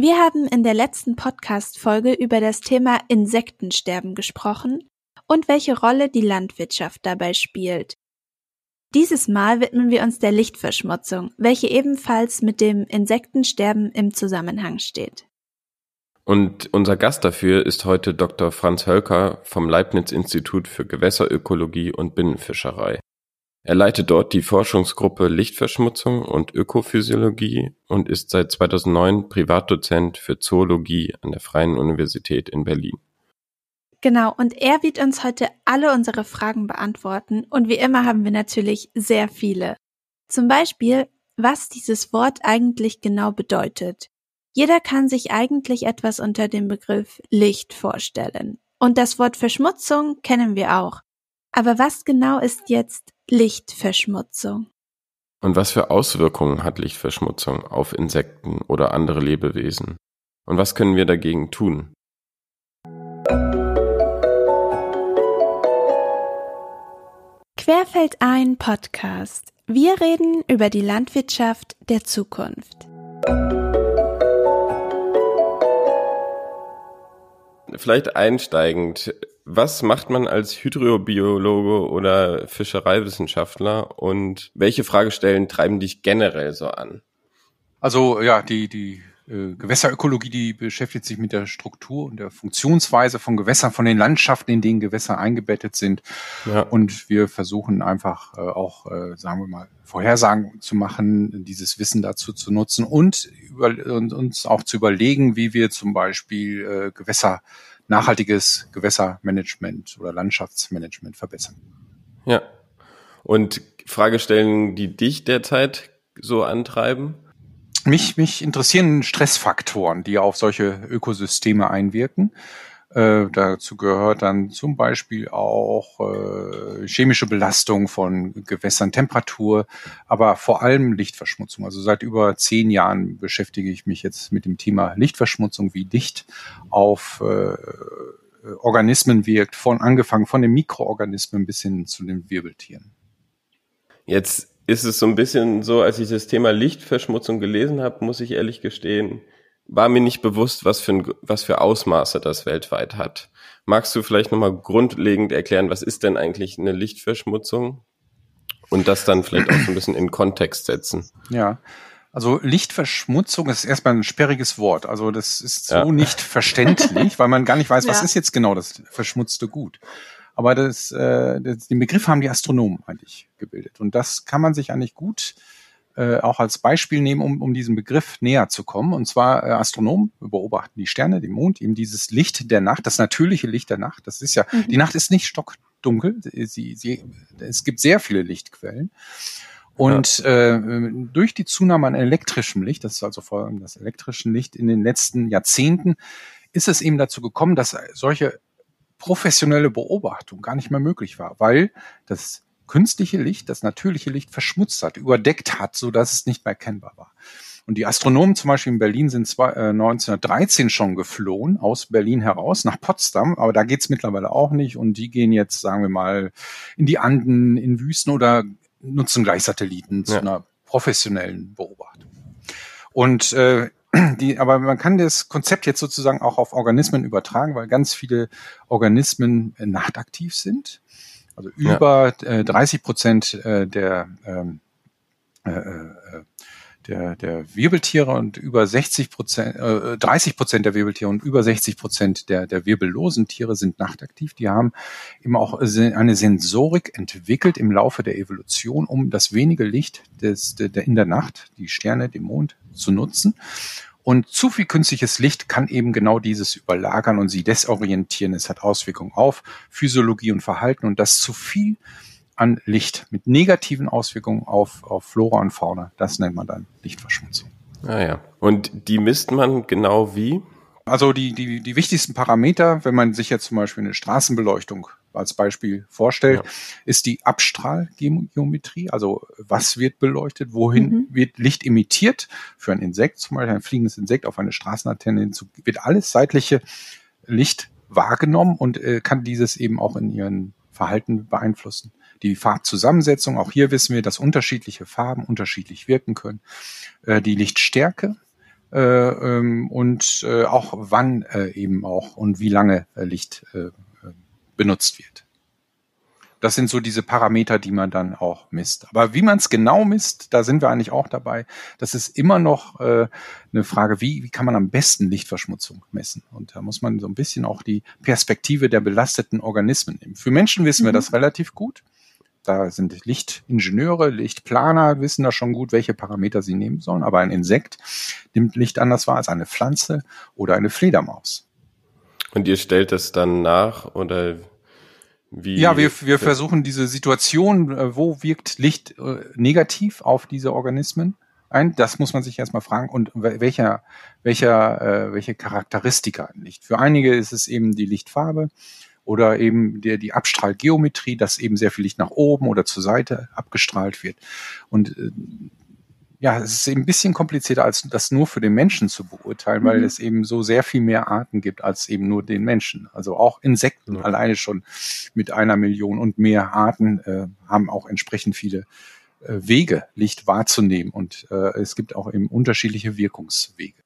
Wir haben in der letzten Podcast-Folge über das Thema Insektensterben gesprochen und welche Rolle die Landwirtschaft dabei spielt. Dieses Mal widmen wir uns der Lichtverschmutzung, welche ebenfalls mit dem Insektensterben im Zusammenhang steht. Und unser Gast dafür ist heute Dr. Franz Hölker vom Leibniz Institut für Gewässerökologie und Binnenfischerei. Er leitet dort die Forschungsgruppe Lichtverschmutzung und Ökophysiologie und ist seit 2009 Privatdozent für Zoologie an der Freien Universität in Berlin. Genau, und er wird uns heute alle unsere Fragen beantworten und wie immer haben wir natürlich sehr viele. Zum Beispiel, was dieses Wort eigentlich genau bedeutet. Jeder kann sich eigentlich etwas unter dem Begriff Licht vorstellen. Und das Wort Verschmutzung kennen wir auch. Aber was genau ist jetzt Lichtverschmutzung? Und was für Auswirkungen hat Lichtverschmutzung auf Insekten oder andere Lebewesen? Und was können wir dagegen tun? Querfeld ein Podcast. Wir reden über die Landwirtschaft der Zukunft. Vielleicht einsteigend, was macht man als Hydrobiologe oder Fischereiwissenschaftler und welche Fragestellen treiben dich generell so an? Also ja, die, die äh, Gewässerökologie, die beschäftigt sich mit der Struktur und der Funktionsweise von Gewässern, von den Landschaften, in denen Gewässer eingebettet sind. Ja. Und wir versuchen einfach äh, auch, äh, sagen wir mal, Vorhersagen zu machen, dieses Wissen dazu zu nutzen und, über, und uns auch zu überlegen, wie wir zum Beispiel äh, Gewässer nachhaltiges Gewässermanagement oder Landschaftsmanagement verbessern. Ja. Und Fragestellungen, die dich derzeit so antreiben? Mich, mich interessieren Stressfaktoren, die auf solche Ökosysteme einwirken. Äh, dazu gehört dann zum Beispiel auch äh, chemische Belastung von Gewässern, Temperatur, aber vor allem Lichtverschmutzung. Also seit über zehn Jahren beschäftige ich mich jetzt mit dem Thema Lichtverschmutzung, wie Licht auf äh, Organismen wirkt, von angefangen von den Mikroorganismen bis hin zu den Wirbeltieren. Jetzt ist es so ein bisschen so, als ich das Thema Lichtverschmutzung gelesen habe, muss ich ehrlich gestehen, war mir nicht bewusst, was für, ein, was für Ausmaße das weltweit hat. Magst du vielleicht nochmal grundlegend erklären, was ist denn eigentlich eine Lichtverschmutzung? Und das dann vielleicht auch so ein bisschen in Kontext setzen. Ja. Also Lichtverschmutzung ist erstmal ein sperriges Wort. Also das ist so ja. nicht verständlich, weil man gar nicht weiß, was ja. ist jetzt genau das verschmutzte Gut. Aber das, äh, das, den Begriff haben die Astronomen eigentlich gebildet. Und das kann man sich eigentlich gut äh, auch als Beispiel nehmen, um, um diesem Begriff näher zu kommen. Und zwar äh, Astronomen beobachten die Sterne, den Mond, eben dieses Licht der Nacht, das natürliche Licht der Nacht. Das ist ja, mhm. die Nacht ist nicht stockdunkel. Sie, sie, es gibt sehr viele Lichtquellen. Und ja. äh, durch die Zunahme an elektrischem Licht, das ist also vor allem das elektrische Licht in den letzten Jahrzehnten, ist es eben dazu gekommen, dass solche professionelle Beobachtung gar nicht mehr möglich war, weil das künstliche Licht das natürliche Licht verschmutzt hat, überdeckt hat, so dass es nicht mehr erkennbar war. Und die Astronomen zum Beispiel in Berlin sind zwar, äh, 1913 schon geflohen, aus Berlin heraus nach Potsdam, aber da geht's mittlerweile auch nicht. Und die gehen jetzt, sagen wir mal, in die Anden, in Wüsten oder nutzen gleich Satelliten zu ja. einer professionellen Beobachtung. Und äh, die, aber man kann das Konzept jetzt sozusagen auch auf Organismen übertragen, weil ganz viele Organismen äh, nachtaktiv sind. Also über ja. äh, 30 Prozent äh, der, ähm, äh, der, der Wirbeltiere und über 60 Prozent, äh, 30 Prozent der Wirbeltiere und über 60 Prozent der, der wirbellosen Tiere sind nachtaktiv. Die haben eben auch eine Sensorik entwickelt im Laufe der Evolution, um das wenige Licht des, der, der in der Nacht, die Sterne, den Mond zu nutzen. Und zu viel künstliches Licht kann eben genau dieses überlagern und sie desorientieren. Es hat Auswirkungen auf Physiologie und Verhalten und das zu viel an Licht mit negativen Auswirkungen auf, auf Flora und Fauna, das nennt man dann Lichtverschmutzung. Ah ja. Und die misst man genau wie? Also die, die, die wichtigsten Parameter, wenn man sich jetzt zum Beispiel eine Straßenbeleuchtung als Beispiel vorstellt, ja. ist die Abstrahlgeometrie, also was wird beleuchtet, wohin mhm. wird Licht emittiert für ein Insekt, zum Beispiel ein fliegendes Insekt auf eine Straßenlaterne hinzu, wird alles seitliche Licht wahrgenommen und äh, kann dieses eben auch in ihren Verhalten beeinflussen. Die Farbzusammensetzung, auch hier wissen wir, dass unterschiedliche Farben unterschiedlich wirken können. Äh, die Lichtstärke, äh, ähm, und äh, auch wann äh, eben auch und wie lange äh, Licht äh, benutzt wird. Das sind so diese Parameter, die man dann auch misst. Aber wie man es genau misst, da sind wir eigentlich auch dabei. Das ist immer noch äh, eine Frage, wie, wie kann man am besten Lichtverschmutzung messen? Und da muss man so ein bisschen auch die Perspektive der belasteten Organismen nehmen. Für Menschen wissen mhm. wir das relativ gut. Da sind Lichtingenieure, Lichtplaner wissen da schon gut, welche Parameter sie nehmen sollen. Aber ein Insekt nimmt Licht anders wahr als eine Pflanze oder eine Fledermaus. Und ihr stellt es dann nach oder wie? Ja, wir, wir versuchen diese Situation, äh, wo wirkt Licht äh, negativ auf diese Organismen ein? Das muss man sich erstmal fragen. Und welcher, welcher, äh, welche Charakteristika Licht? Für einige ist es eben die Lichtfarbe oder eben der, die Abstrahlgeometrie, dass eben sehr viel Licht nach oben oder zur Seite abgestrahlt wird. Und äh, ja, es ist eben ein bisschen komplizierter, als das nur für den Menschen zu beurteilen, weil mhm. es eben so sehr viel mehr Arten gibt als eben nur den Menschen. Also auch Insekten ja. alleine schon mit einer Million und mehr Arten äh, haben auch entsprechend viele äh, Wege, Licht wahrzunehmen. Und äh, es gibt auch eben unterschiedliche Wirkungswege.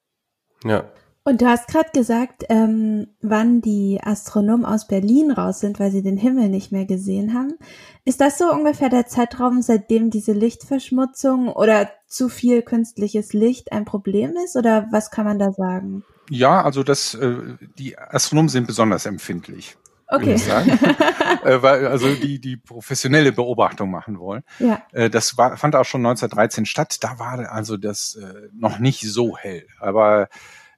Ja. Und du hast gerade gesagt, ähm, wann die Astronomen aus Berlin raus sind, weil sie den Himmel nicht mehr gesehen haben. Ist das so ungefähr der Zeitraum, seitdem diese Lichtverschmutzung oder zu viel künstliches Licht ein Problem ist? Oder was kann man da sagen? Ja, also das, äh, die Astronomen sind besonders empfindlich. Okay. äh, weil, also die, die professionelle Beobachtung machen wollen. Ja. Äh, das war, fand auch schon 1913 statt. Da war also das äh, noch nicht so hell. Aber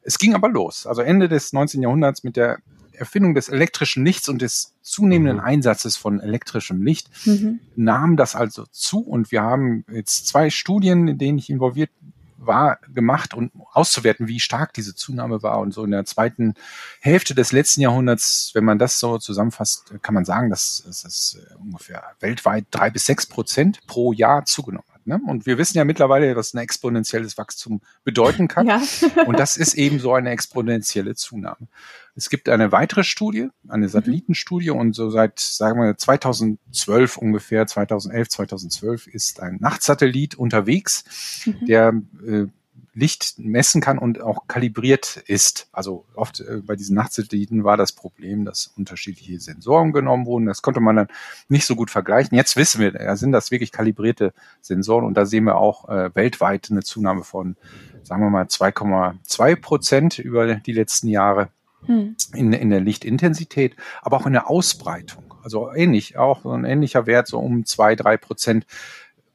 es ging aber los. Also Ende des 19. Jahrhunderts mit der Erfindung des elektrischen Lichts und des zunehmenden mhm. Einsatzes von elektrischem Licht mhm. nahm das also zu und wir haben jetzt zwei Studien, in denen ich involviert war, gemacht um auszuwerten, wie stark diese Zunahme war. Und so in der zweiten Hälfte des letzten Jahrhunderts, wenn man das so zusammenfasst, kann man sagen, dass es ungefähr weltweit drei bis sechs Prozent pro Jahr zugenommen hat. Ne? Und wir wissen ja mittlerweile, was ein exponentielles Wachstum bedeuten kann. Ja. und das ist eben so eine exponentielle Zunahme. Es gibt eine weitere Studie, eine mhm. Satellitenstudie mhm. und so seit, sagen wir, 2012 ungefähr, 2011, 2012 ist ein Nachtsatellit unterwegs, mhm. der äh, Licht messen kann und auch kalibriert ist. Also oft äh, bei diesen Nachtsatelliten war das Problem, dass unterschiedliche Sensoren genommen wurden. Das konnte man dann nicht so gut vergleichen. Jetzt wissen wir, ja, sind das wirklich kalibrierte Sensoren und da sehen wir auch äh, weltweit eine Zunahme von, sagen wir mal, 2,2 Prozent über die letzten Jahre hm. in, in der Lichtintensität, aber auch in der Ausbreitung. Also ähnlich, auch so ein ähnlicher Wert, so um zwei, drei Prozent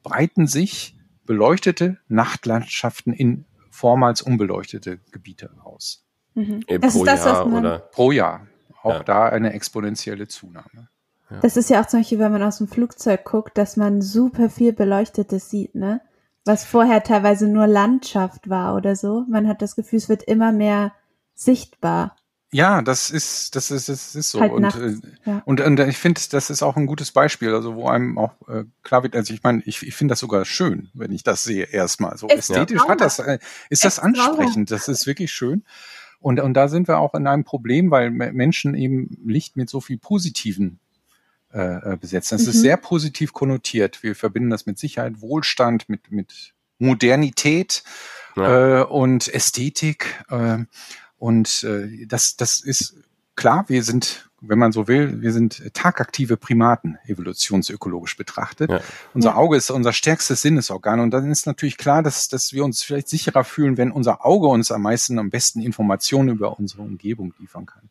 breiten sich beleuchtete Nachtlandschaften in vormals unbeleuchtete Gebiete aus. Mhm. Äh, pro das, Jahr oder? Pro Jahr. Auch ja. da eine exponentielle Zunahme. Ja. Das ist ja auch zum Beispiel, wenn man aus dem Flugzeug guckt, dass man super viel Beleuchtetes sieht, ne? Was vorher teilweise nur Landschaft war oder so. Man hat das Gefühl, es wird immer mehr sichtbar. Ja, das ist, das ist, das ist so. Halt und, äh, ja. und, und ich finde, das ist auch ein gutes Beispiel, also wo einem auch äh, klar wird, also ich meine, ich, ich finde das sogar schön, wenn ich das sehe erstmal. So ist ästhetisch hat das, äh, ist das ansprechend, das ist wirklich schön. Und, und da sind wir auch in einem Problem, weil Menschen eben Licht mit so viel Positiven äh, äh besetzen. Es mhm. ist sehr positiv konnotiert. Wir verbinden das mit Sicherheit, Wohlstand, mit, mit Modernität ja. äh, und Ästhetik. Äh, und äh, das, das ist klar, wir sind, wenn man so will, wir sind tagaktive Primaten, evolutionsökologisch betrachtet. Ja. Unser Auge ist unser stärkstes Sinnesorgan. Und dann ist natürlich klar, dass, dass wir uns vielleicht sicherer fühlen, wenn unser Auge uns am meisten, am besten Informationen über unsere Umgebung liefern kann.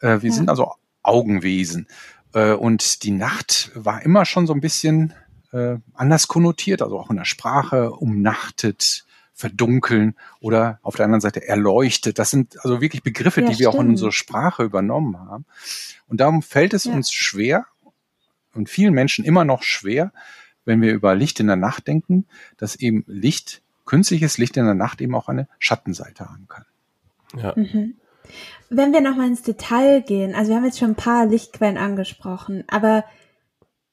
Äh, wir ja. sind also Augenwesen. Äh, und die Nacht war immer schon so ein bisschen äh, anders konnotiert, also auch in der Sprache, umnachtet, verdunkeln oder auf der anderen Seite erleuchtet. Das sind also wirklich Begriffe, ja, die wir auch in unsere Sprache übernommen haben. Und darum fällt es ja. uns schwer und vielen Menschen immer noch schwer, wenn wir über Licht in der Nacht denken, dass eben Licht, künstliches Licht in der Nacht eben auch eine Schattenseite haben kann. Ja. Mhm. Wenn wir nochmal ins Detail gehen, also wir haben jetzt schon ein paar Lichtquellen angesprochen, aber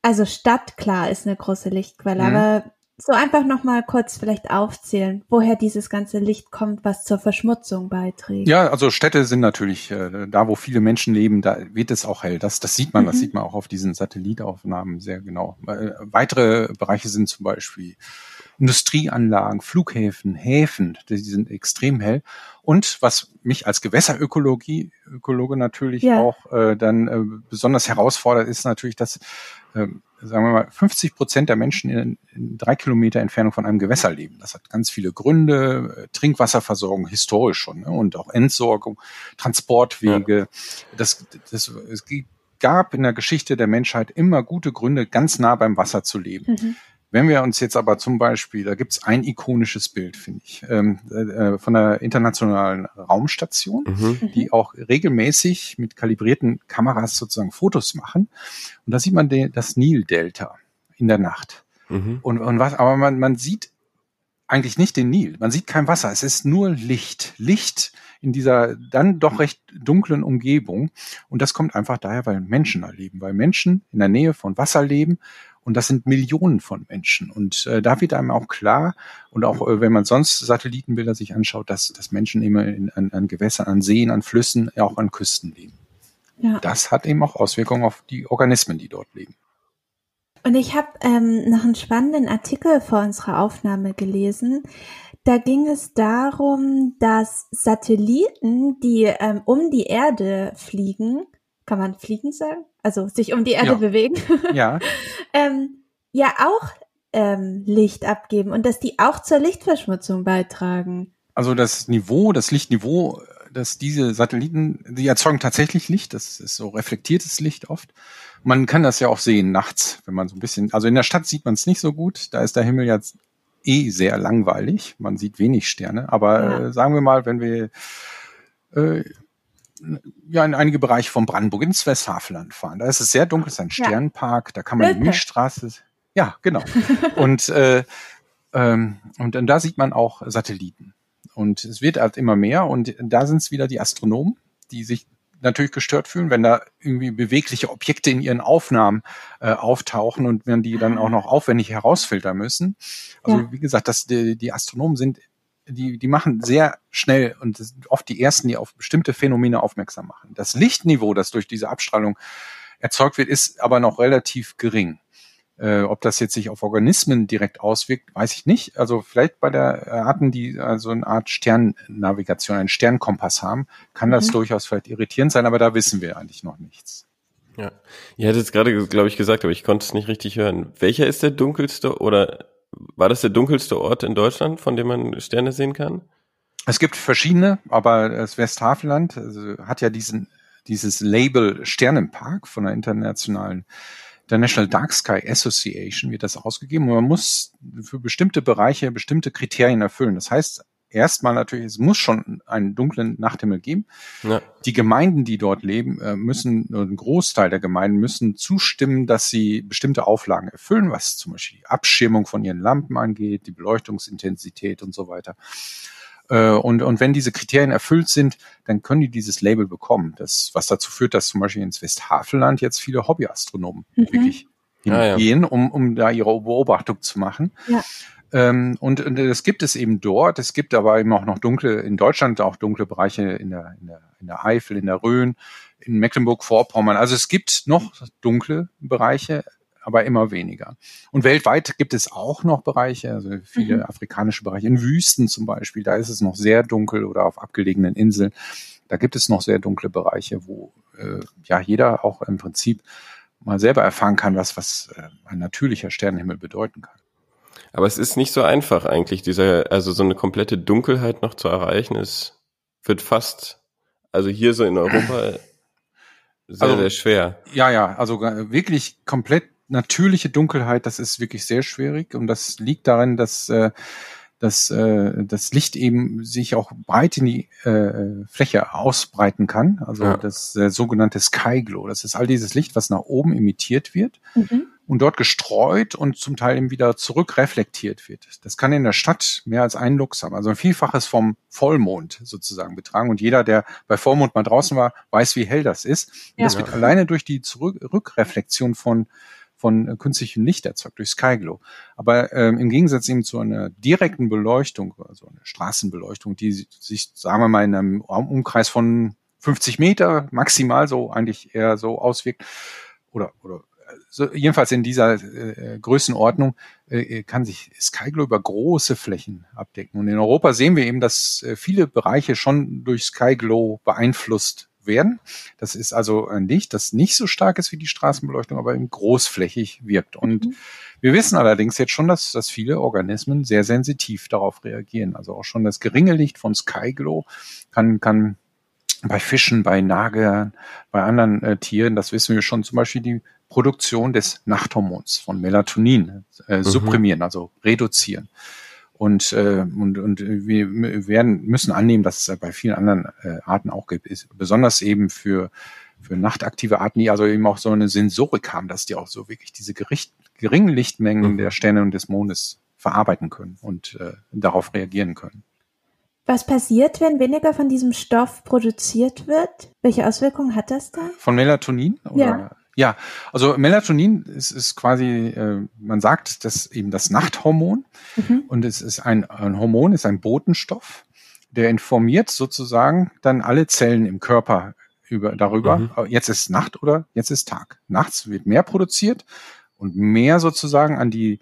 also Stadt, klar, ist eine große Lichtquelle, mhm. aber so einfach nochmal kurz vielleicht aufzählen, woher dieses ganze Licht kommt, was zur Verschmutzung beiträgt. Ja, also Städte sind natürlich äh, da, wo viele Menschen leben, da wird es auch hell. Das, das sieht man, mhm. das sieht man auch auf diesen Satellitaufnahmen sehr genau. Äh, weitere Bereiche sind zum Beispiel Industrieanlagen, Flughäfen, Häfen, die sind extrem hell. Und was mich als Gewässerökologie Ökologe natürlich ja. auch äh, dann äh, besonders herausfordert, ist natürlich, dass sagen wir mal 50 Prozent der Menschen in, in drei Kilometer Entfernung von einem Gewässer leben. Das hat ganz viele Gründe, äh, Trinkwasserversorgung historisch schon ne? und auch Entsorgung, Transportwege. Ja. Das, das, es gab in der Geschichte der Menschheit immer gute Gründe, ganz nah beim Wasser zu leben. Mhm. Wenn wir uns jetzt aber zum Beispiel, da gibt's ein ikonisches Bild, finde ich, ähm, äh, von der internationalen Raumstation, mhm. die auch regelmäßig mit kalibrierten Kameras sozusagen Fotos machen. Und da sieht man den, das Nil-Delta in der Nacht. Mhm. Und, und was, aber man, man sieht eigentlich nicht den Nil. Man sieht kein Wasser. Es ist nur Licht. Licht in dieser dann doch recht dunklen Umgebung. Und das kommt einfach daher, weil Menschen da leben, weil Menschen in der Nähe von Wasser leben und das sind Millionen von Menschen. Und äh, da wird einem auch klar, und auch äh, wenn man sonst Satellitenbilder sich anschaut, dass, dass Menschen immer in, an, an Gewässern, an Seen, an Flüssen, auch an Küsten leben. Ja. Das hat eben auch Auswirkungen auf die Organismen, die dort leben. Und ich habe ähm, noch einen spannenden Artikel vor unserer Aufnahme gelesen. Da ging es darum, dass Satelliten, die ähm, um die Erde fliegen, kann man fliegen sagen? Also sich um die Erde ja. bewegen. Ja. ähm, ja auch ähm, Licht abgeben und dass die auch zur Lichtverschmutzung beitragen. Also das Niveau, das Lichtniveau, dass diese Satelliten, die erzeugen tatsächlich Licht, das ist so reflektiertes Licht oft. Man kann das ja auch sehen nachts, wenn man so ein bisschen, also in der Stadt sieht man es nicht so gut, da ist der Himmel jetzt eh sehr langweilig, man sieht wenig Sterne, aber ja. äh, sagen wir mal, wenn wir äh, ja in einige Bereiche von Brandenburg ins Westhafeland fahren. Da ist es sehr dunkel, es ist ein Sternpark, da kann man die Milchstraße. Ja, genau. und äh, ähm, und dann da sieht man auch Satelliten. Und es wird halt immer mehr und da sind es wieder die Astronomen, die sich natürlich gestört fühlen, wenn da irgendwie bewegliche Objekte in ihren Aufnahmen äh, auftauchen und wenn die dann auch noch aufwendig herausfiltern müssen. Also ja. wie gesagt, das, die, die Astronomen sind die, die machen sehr schnell und sind oft die ersten, die auf bestimmte Phänomene aufmerksam machen. Das Lichtniveau, das durch diese Abstrahlung erzeugt wird, ist aber noch relativ gering. Äh, ob das jetzt sich auf Organismen direkt auswirkt, weiß ich nicht. Also vielleicht bei der Arten, die also eine Art Sternnavigation, einen Sternkompass haben, kann das mhm. durchaus vielleicht irritierend sein, aber da wissen wir eigentlich noch nichts. Ja, ihr hattet es gerade, glaube ich, gesagt, aber ich konnte es nicht richtig hören. Welcher ist der dunkelste oder war das der dunkelste Ort in Deutschland, von dem man Sterne sehen kann? Es gibt verschiedene, aber das Westhafeland also hat ja diesen, dieses Label Sternenpark von der internationalen der National Dark Sky Association wird das ausgegeben und man muss für bestimmte Bereiche bestimmte Kriterien erfüllen. Das heißt, erstmal natürlich, es muss schon einen dunklen Nachthimmel geben. Ja. Die Gemeinden, die dort leben, äh, müssen, ein Großteil der Gemeinden müssen zustimmen, dass sie bestimmte Auflagen erfüllen, was zum Beispiel die Abschirmung von ihren Lampen angeht, die Beleuchtungsintensität und so weiter. Äh, und, und wenn diese Kriterien erfüllt sind, dann können die dieses Label bekommen. Das, was dazu führt, dass zum Beispiel ins Westhafeland jetzt viele Hobbyastronomen mhm. wirklich hingehen, ah, ja. um, um da ihre Beobachtung zu machen. Ja. Ähm, und, und das gibt es eben dort. Es gibt aber eben auch noch dunkle, in Deutschland auch dunkle Bereiche in der, in der, in der Eifel, in der Rhön, in Mecklenburg-Vorpommern. Also es gibt noch dunkle Bereiche, aber immer weniger. Und weltweit gibt es auch noch Bereiche, also viele mhm. afrikanische Bereiche, in Wüsten zum Beispiel, da ist es noch sehr dunkel oder auf abgelegenen Inseln. Da gibt es noch sehr dunkle Bereiche, wo äh, ja jeder auch im Prinzip mal selber erfahren kann, was, was äh, ein natürlicher Sternenhimmel bedeuten kann. Aber es ist nicht so einfach eigentlich, dieser, also so eine komplette Dunkelheit noch zu erreichen, es wird fast, also hier so in Europa sehr, also, sehr schwer. Ja, ja, also wirklich komplett natürliche Dunkelheit, das ist wirklich sehr schwierig und das liegt darin, dass äh, dass äh, das Licht eben sich auch breit in die äh, Fläche ausbreiten kann. Also ja. das äh, sogenannte Sky Glow. Das ist all dieses Licht, was nach oben emittiert wird. Mhm und dort gestreut und zum Teil eben wieder zurückreflektiert wird. Das kann in der Stadt mehr als ein Lux haben, also ein Vielfaches vom Vollmond sozusagen betragen. Und jeder, der bei Vollmond mal draußen war, weiß, wie hell das ist. Ja. das wird alleine durch die Zurückreflexion von von künstlichem Licht erzeugt, durch Skyglow. Aber ähm, im Gegensatz eben zu einer direkten Beleuchtung, also einer Straßenbeleuchtung, die sich, sagen wir mal, in einem Umkreis von 50 Meter maximal so eigentlich eher so auswirkt, oder, oder so, jedenfalls in dieser äh, Größenordnung äh, kann sich Skyglow über große Flächen abdecken. Und in Europa sehen wir eben, dass äh, viele Bereiche schon durch Skyglow beeinflusst werden. Das ist also ein Licht, das nicht so stark ist wie die Straßenbeleuchtung, aber eben großflächig wirkt. Und mhm. wir wissen allerdings jetzt schon, dass, dass viele Organismen sehr sensitiv darauf reagieren. Also auch schon das geringe Licht von Skyglow kann, kann bei Fischen, bei Nagern, bei anderen äh, Tieren, das wissen wir schon, zum Beispiel die Produktion des Nachthormons von Melatonin äh, mhm. supprimieren, also reduzieren. Und, äh, und, und wir werden, müssen annehmen, dass es bei vielen anderen äh, Arten auch gibt, ist, besonders eben für, für nachtaktive Arten, die also eben auch so eine Sensorik haben, dass die auch so wirklich diese Gericht, geringen Lichtmengen mhm. der Sterne und des Mondes verarbeiten können und äh, darauf reagieren können. Was passiert, wenn weniger von diesem Stoff produziert wird? Welche Auswirkungen hat das da? Von Melatonin? Oder? Ja. Ja, also Melatonin ist, ist quasi, äh, man sagt, das eben das Nachthormon mhm. und es ist ein, ein Hormon, ist ein Botenstoff, der informiert sozusagen dann alle Zellen im Körper über, darüber, mhm. Äh, jetzt ist Nacht oder jetzt ist Tag. Nachts wird mehr produziert und mehr sozusagen an die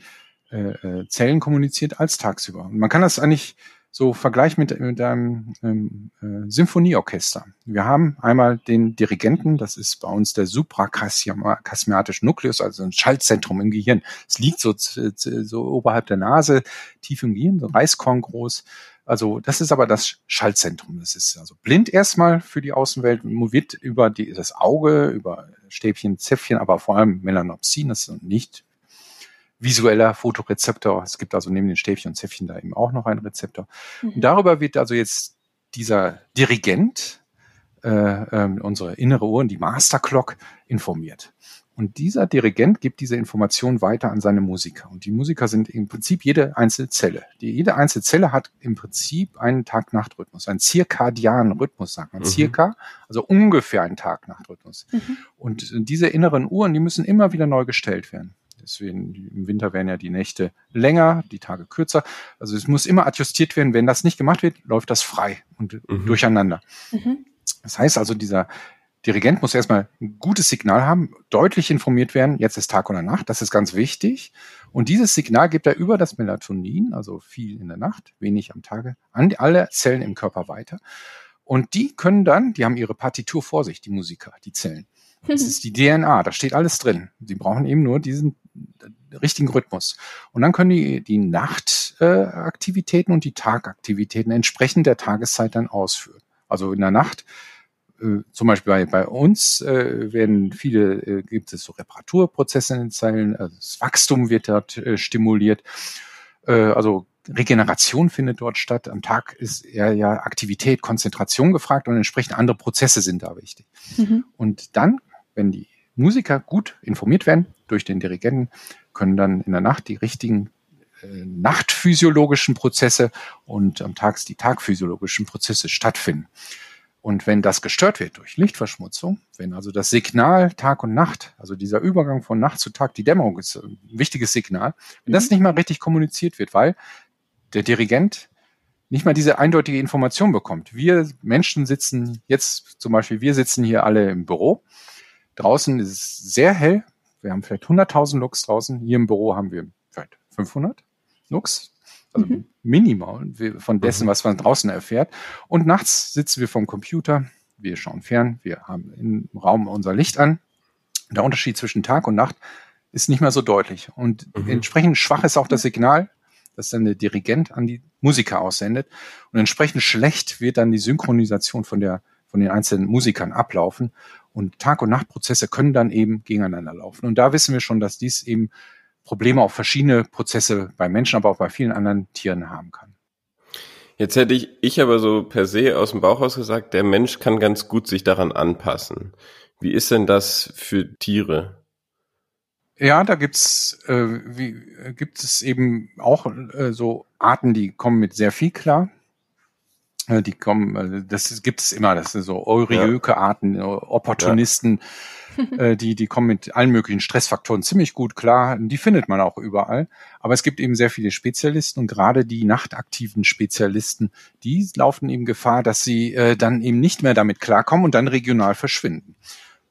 äh, äh Zellen kommuniziert als tagsüber. Und man kann das eigentlich so Vergleich mit, mit einem ähm, äh, Symphonieorchester. Wir haben einmal den Dirigenten, das ist bei uns der suprachiasmatische Nukleus, also ein Schaltzentrum im Gehirn. Es liegt so, so oberhalb der Nase, tief im Gehirn, so Reiskorn groß. Also das ist aber das Schaltzentrum. Das ist also blind erstmal für die Außenwelt, wird über die, das Auge, über Stäbchen, Zäpfchen, aber vor allem Melanopsin, das ist nicht visueller Fotorezeptor. Es gibt also neben den Stäbchen und Zäpfchen da eben auch noch einen Rezeptor. Mhm. Und darüber wird also jetzt dieser Dirigent, äh, äh, unsere innere Uhr, die Master Clock, informiert. Und dieser Dirigent gibt diese Information weiter an seine Musiker. Und die Musiker sind im Prinzip jede einzelne Zelle. Die, jede einzelne Zelle hat im Prinzip einen Tag-Nacht-Rhythmus, einen zirkadianen Rhythmus, sagt man. Mhm. Circa, also ungefähr einen Tag-Nacht-Rhythmus. Mhm. Und diese inneren Uhren, die müssen immer wieder neu gestellt werden. Deswegen im Winter werden ja die Nächte länger, die Tage kürzer. Also es muss immer adjustiert werden. Wenn das nicht gemacht wird, läuft das frei und mhm. durcheinander. Mhm. Das heißt also, dieser Dirigent muss erstmal ein gutes Signal haben, deutlich informiert werden, jetzt ist Tag oder Nacht, das ist ganz wichtig. Und dieses Signal gibt er über das Melatonin, also viel in der Nacht, wenig am Tage, an alle Zellen im Körper weiter. Und die können dann, die haben ihre Partitur vor sich, die Musiker, die Zellen. Das ist die DNA, da steht alles drin. Sie brauchen eben nur diesen richtigen Rhythmus. Und dann können die die Nachtaktivitäten und die Tagaktivitäten entsprechend der Tageszeit dann ausführen. Also in der Nacht, äh, zum Beispiel bei, bei uns äh, werden viele, äh, gibt es so Reparaturprozesse in den Zellen, also das Wachstum wird dort äh, stimuliert. Äh, also Regeneration findet dort statt. Am Tag ist eher ja Aktivität, Konzentration gefragt und entsprechend andere Prozesse sind da wichtig. Mhm. Und dann, wenn die Musiker gut informiert werden durch den Dirigenten, können dann in der Nacht die richtigen äh, nachtphysiologischen Prozesse und am Tag die tagphysiologischen Prozesse stattfinden. Und wenn das gestört wird durch Lichtverschmutzung, wenn also das Signal Tag und Nacht, also dieser Übergang von Nacht zu Tag, die Dämmerung ist ein wichtiges Signal, wenn das mhm. nicht mal richtig kommuniziert wird, weil der Dirigent nicht mal diese eindeutige Information bekommt. Wir Menschen sitzen jetzt zum Beispiel, wir sitzen hier alle im Büro. Draußen ist es sehr hell. Wir haben vielleicht 100.000 Lux draußen. Hier im Büro haben wir vielleicht 500 Lux. Also mhm. minimal von dessen, mhm. was man draußen erfährt. Und nachts sitzen wir vom Computer. Wir schauen fern. Wir haben im Raum unser Licht an. Der Unterschied zwischen Tag und Nacht ist nicht mehr so deutlich. Und mhm. entsprechend schwach ist auch das Signal das dann der Dirigent an die Musiker aussendet. Und entsprechend schlecht wird dann die Synchronisation von der, von den einzelnen Musikern ablaufen. Und Tag- und Nachtprozesse können dann eben gegeneinander laufen. Und da wissen wir schon, dass dies eben Probleme auf verschiedene Prozesse bei Menschen, aber auch bei vielen anderen Tieren haben kann. Jetzt hätte ich, ich aber so per se aus dem Bauch aus gesagt, der Mensch kann ganz gut sich daran anpassen. Wie ist denn das für Tiere? Ja, da gibt's äh, wie, äh, gibt es eben auch äh, so Arten, die kommen mit sehr viel klar. Äh, die kommen, äh, das gibt es immer, das sind so Euriöke-Arten, äh, Opportunisten, ja. äh, die, die kommen mit allen möglichen Stressfaktoren ziemlich gut klar. Die findet man auch überall. Aber es gibt eben sehr viele Spezialisten und gerade die nachtaktiven Spezialisten, die laufen eben Gefahr, dass sie dann eben nicht mehr damit klarkommen und dann regional verschwinden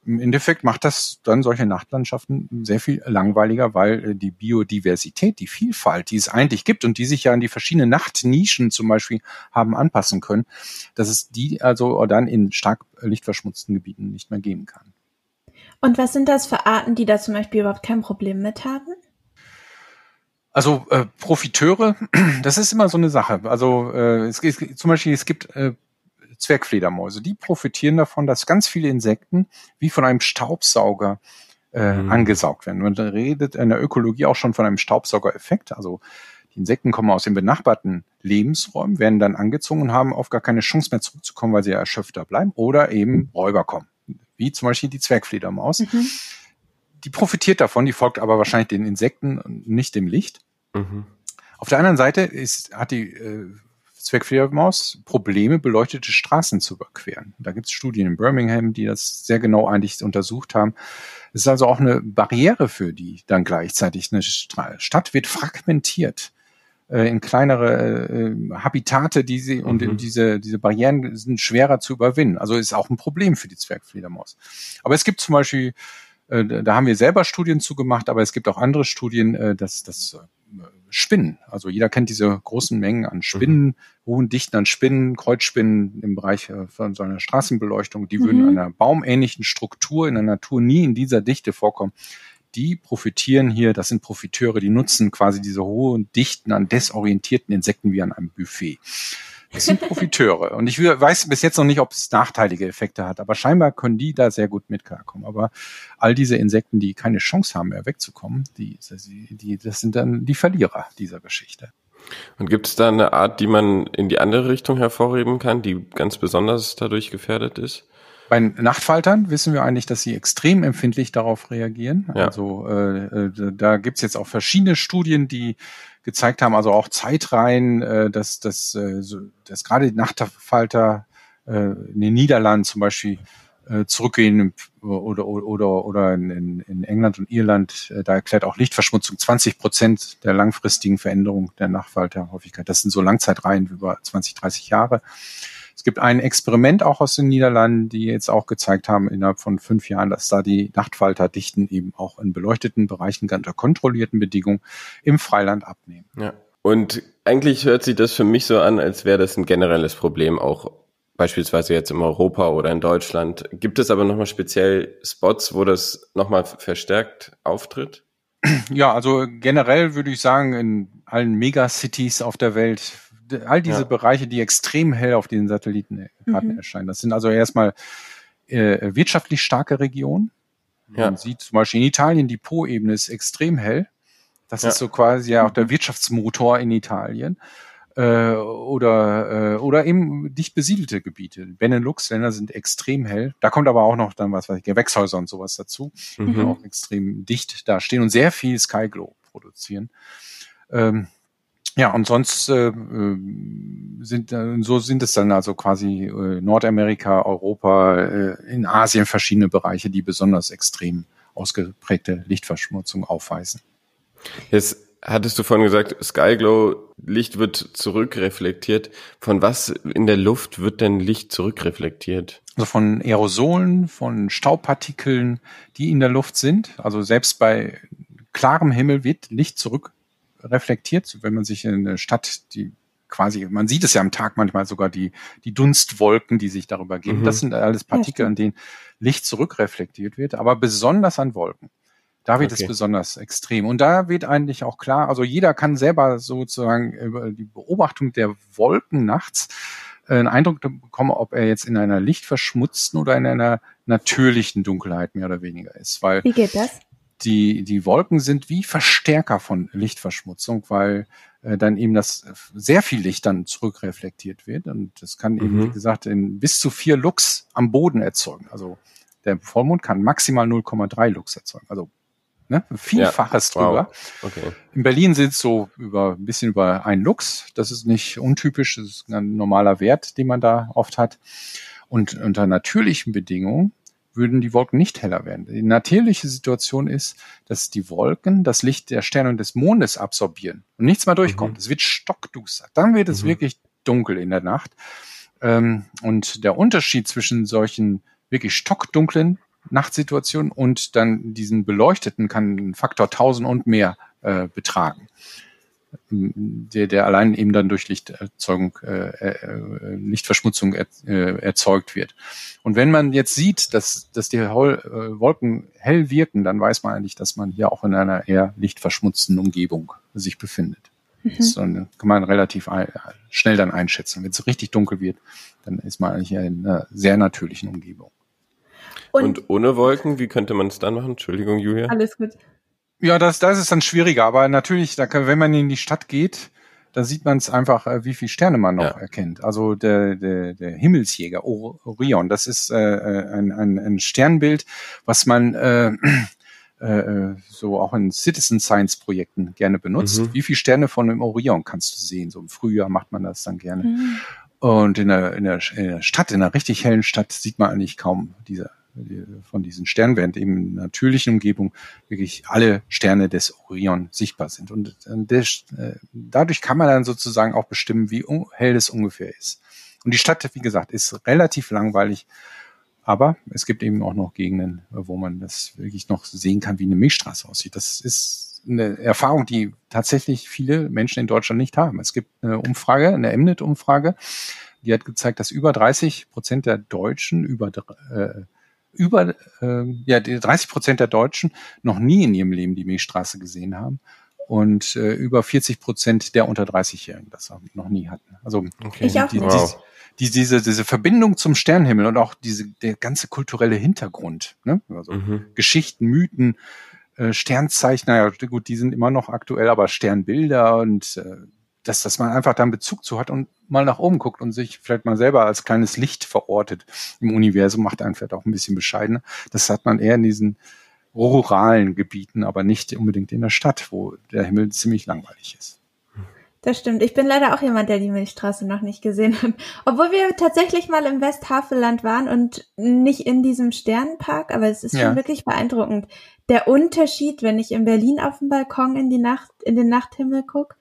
im Endeffekt macht das dann solche Nachtlandschaften sehr viel langweiliger, weil äh, die Biodiversität, die Vielfalt, die es eigentlich gibt und die sich ja an die verschiedenen Nachtnischen zum Beispiel haben anpassen können, dass es die also dann in stark lichtverschmutzten Gebieten nicht mehr geben kann. Und was sind das für Arten, die da zum Beispiel überhaupt kein Problem mit haben? Also äh, Profiteure, das ist immer so eine Sache. Also äh, es, es, zum Beispiel es gibt äh, Zwergfledermäuse, die profitieren davon, dass ganz viele Insekten wie von einem Staubsauger äh, mhm. angesaugt werden. Man redet in der Ökologie auch schon von einem Staubsaugereffekt. Also die Insekten kommen aus den benachbarten Lebensräumen, werden dann angezogen und haben oft gar keine Chance mehr zurückzukommen, weil sie ja erschöpfter bleiben oder eben Räuber kommen, wie zum Beispiel die Zwergfledermaus. Mhm. Die profitiert davon, die folgt aber wahrscheinlich den Insekten und nicht dem Licht. Mhm. Auf der anderen Seite ist, hat die äh, Zwergfledermaus Probleme, beleuchtete Straßen zu überqueren. Da gibt es Studien in Birmingham, die das sehr genau eigentlich untersucht haben. Es ist also auch eine Barriere für die dann gleichzeitig. Eine Stadt wird fragmentiert äh, in kleinere äh, Habitate, die sie mhm. und diese diese Barrieren sind schwerer zu überwinden. Also ist auch ein Problem für die Zwergfledermaus. Aber es gibt zum Beispiel äh, da haben wir selber Studien zugemacht, aber es gibt auch andere Studien, äh, dass das äh, Spinnen. Also jeder kennt diese großen Mengen an Spinnen, mhm. hohen Dichten an Spinnen, Kreuzspinnen im Bereich von so einer Straßenbeleuchtung. Die mhm. würden einer baumähnlichen Struktur in der Natur nie in dieser Dichte vorkommen. Die profitieren hier, das sind Profiteure, die nutzen quasi diese hohen Dichten an desorientierten Insekten wie an einem Buffet. Das sind Profiteure. Und ich weiß bis jetzt noch nicht, ob es nachteilige Effekte hat, aber scheinbar können die da sehr gut mit klarkommen. Aber all diese Insekten, die keine Chance haben mehr wegzukommen, die, die, das sind dann die Verlierer dieser Geschichte. Und gibt es da eine Art, die man in die andere Richtung hervorheben kann, die ganz besonders dadurch gefährdet ist? Bei Nachtfaltern wissen wir eigentlich, dass sie extrem empfindlich darauf reagieren. Ja. Also äh, äh da gibt's jetzt auch verschiedene Studien, die gezeigt haben, also auch Zeitreihen, äh, dass, dass, äh, so, dass gerade die Nachtfalter äh, in den Niederlanden zum Beispiel äh, zurückgehen oder, oder, oder in, in England und Irland, äh, da erklärt auch Lichtverschmutzung 20 Prozent der langfristigen Veränderung der Nachfalterhäufigkeit. Das sind so Langzeitreihen über 20, 30 Jahre. Es gibt ein Experiment auch aus den Niederlanden, die jetzt auch gezeigt haben innerhalb von fünf Jahren, dass da die Nachtfalterdichten eben auch in beleuchteten Bereichen unter kontrollierten Bedingungen im Freiland abnehmen. Ja. Und eigentlich hört sich das für mich so an, als wäre das ein generelles Problem auch beispielsweise jetzt in Europa oder in Deutschland. Gibt es aber nochmal speziell Spots, wo das nochmal verstärkt auftritt? Ja, also generell würde ich sagen, in allen Megacities auf der Welt all diese ja. Bereiche, die extrem hell auf den Satellitenkarten mhm. erscheinen. Das sind also erstmal äh, wirtschaftlich starke Regionen. Ja. Man sieht zum Beispiel in Italien, die Po-Ebene ist extrem hell. Das ja. ist so quasi ja auch der Wirtschaftsmotor in Italien. Äh, oder, äh, oder eben dicht besiedelte Gebiete. Benelux-Länder sind extrem hell. Da kommt aber auch noch dann was weiß ich, Gewächshäuser und sowas dazu, mhm. die auch extrem dicht da stehen und sehr viel Skyglow produzieren. Ähm, ja, und sonst äh, äh, sind äh, so sind es dann also quasi äh, Nordamerika, Europa, äh, in Asien verschiedene Bereiche, die besonders extrem ausgeprägte Lichtverschmutzung aufweisen. Jetzt hattest du vorhin gesagt, Skyglow, Licht wird zurückreflektiert. Von was in der Luft wird denn Licht zurückreflektiert? Also von Aerosolen, von Staubpartikeln, die in der Luft sind. Also selbst bei klarem Himmel wird Licht zurück reflektiert, wenn man sich in eine Stadt, die quasi, man sieht es ja am Tag manchmal sogar die, die Dunstwolken, die sich darüber geben. Mhm. Das sind alles Partikel, an denen Licht zurückreflektiert wird, aber besonders an Wolken. Da wird okay. es besonders extrem. Und da wird eigentlich auch klar, also jeder kann selber sozusagen über die Beobachtung der Wolken nachts äh, einen Eindruck bekommen, ob er jetzt in einer lichtverschmutzten oder in einer natürlichen Dunkelheit mehr oder weniger ist. Weil Wie geht das? Die, die Wolken sind wie Verstärker von Lichtverschmutzung, weil äh, dann eben das äh, sehr viel Licht dann zurückreflektiert wird. Und das kann eben, mhm. wie gesagt, in bis zu vier Lux am Boden erzeugen. Also der Vollmond kann maximal 0,3 Lux erzeugen. Also ne, Vielfaches ja. drüber. Wow. Okay. In Berlin sind es so über ein bisschen über ein Lux. Das ist nicht untypisch, das ist ein normaler Wert, den man da oft hat. Und unter natürlichen Bedingungen würden die Wolken nicht heller werden. Die natürliche Situation ist, dass die Wolken das Licht der Sterne und des Mondes absorbieren und nichts mehr durchkommt. Mhm. Es wird stockduster. Dann wird es mhm. wirklich dunkel in der Nacht. Ähm, und der Unterschied zwischen solchen wirklich stockdunklen Nachtsituation und dann diesen beleuchteten kann Faktor 1000 und mehr äh, betragen der, der allein eben dann durch Lichterzeugung, äh, äh, Lichtverschmutzung er, äh, erzeugt wird. Und wenn man jetzt sieht, dass, dass die Hol äh, Wolken hell wirken, dann weiß man eigentlich, dass man hier auch in einer eher lichtverschmutzten Umgebung sich befindet. Mhm. Das kann man relativ schnell dann einschätzen. Wenn es richtig dunkel wird, dann ist man eigentlich in einer sehr natürlichen Umgebung. Und, Und ohne Wolken, wie könnte man es dann machen? Entschuldigung, Julia. Alles gut. Ja, das, das ist dann schwieriger, aber natürlich, da kann, wenn man in die Stadt geht, da sieht man es einfach, äh, wie viele Sterne man noch ja. erkennt. Also der, der, der Himmelsjäger Orion, das ist äh, äh, ein, ein, ein Sternbild, was man äh, äh, so auch in Citizen Science Projekten gerne benutzt. Mhm. Wie viele Sterne von dem Orion kannst du sehen? So im Frühjahr macht man das dann gerne. Mhm. Und in der, in, der, in der Stadt, in einer richtig hellen Stadt, sieht man eigentlich kaum diese von diesen Sternen, während eben in natürlichen Umgebung wirklich alle Sterne des Orion sichtbar sind. Und der, äh, dadurch kann man dann sozusagen auch bestimmen, wie hell es ungefähr ist. Und die Stadt, wie gesagt, ist relativ langweilig, aber es gibt eben auch noch Gegenden, wo man das wirklich noch sehen kann, wie eine Milchstraße aussieht. Das ist eine Erfahrung, die tatsächlich viele Menschen in Deutschland nicht haben. Es gibt eine Umfrage, eine Mnet-Umfrage, die hat gezeigt, dass über 30 Prozent der Deutschen über äh, über äh, ja, 30 Prozent der Deutschen noch nie in ihrem Leben die Milchstraße gesehen haben und äh, über 40 Prozent der unter 30-Jährigen das noch nie hatten. Also okay. ich auch die, wow. die, diese, diese Verbindung zum Sternenhimmel und auch diese, der ganze kulturelle Hintergrund, ne? also mhm. Geschichten, Mythen, äh, Sternzeichen, naja, gut, die sind immer noch aktuell, aber Sternbilder und äh, dass, dass man einfach da einen Bezug zu hat und mal nach oben guckt und sich vielleicht mal selber als kleines Licht verortet im Universum, macht einen vielleicht auch ein bisschen bescheidener. Das hat man eher in diesen ruralen Gebieten, aber nicht unbedingt in der Stadt, wo der Himmel ziemlich langweilig ist. Das stimmt. Ich bin leider auch jemand, der die Milchstraße noch nicht gesehen hat. Obwohl wir tatsächlich mal im Westhavelland waren und nicht in diesem Sternenpark, aber es ist ja. schon wirklich beeindruckend. Der Unterschied, wenn ich in Berlin auf dem Balkon in die Nacht, in den Nachthimmel gucke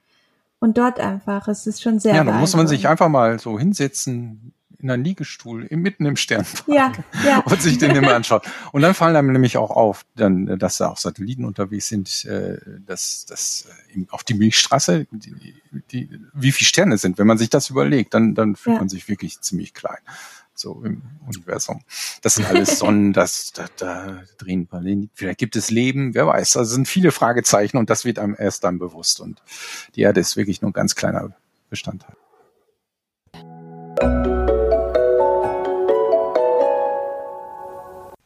und dort einfach, es ist schon sehr. Ja, da muss man sich einfach mal so hinsetzen in einem Liegestuhl mitten im Sternpark ja, ja. und sich den immer anschaut. Und dann fallen einem nämlich auch auf, dann, dass da auch Satelliten unterwegs sind, äh, dass, dass äh, auf die Milchstraße, die, die, wie viele Sterne sind. Wenn man sich das überlegt, dann, dann fühlt ja. man sich wirklich ziemlich klein so im Universum. Das sind alles Sonnen, das, da, da drehen Planeten. Vielleicht gibt es Leben, wer weiß. Also sind viele Fragezeichen und das wird einem erst dann bewusst. Und die Erde ist wirklich nur ein ganz kleiner Bestandteil.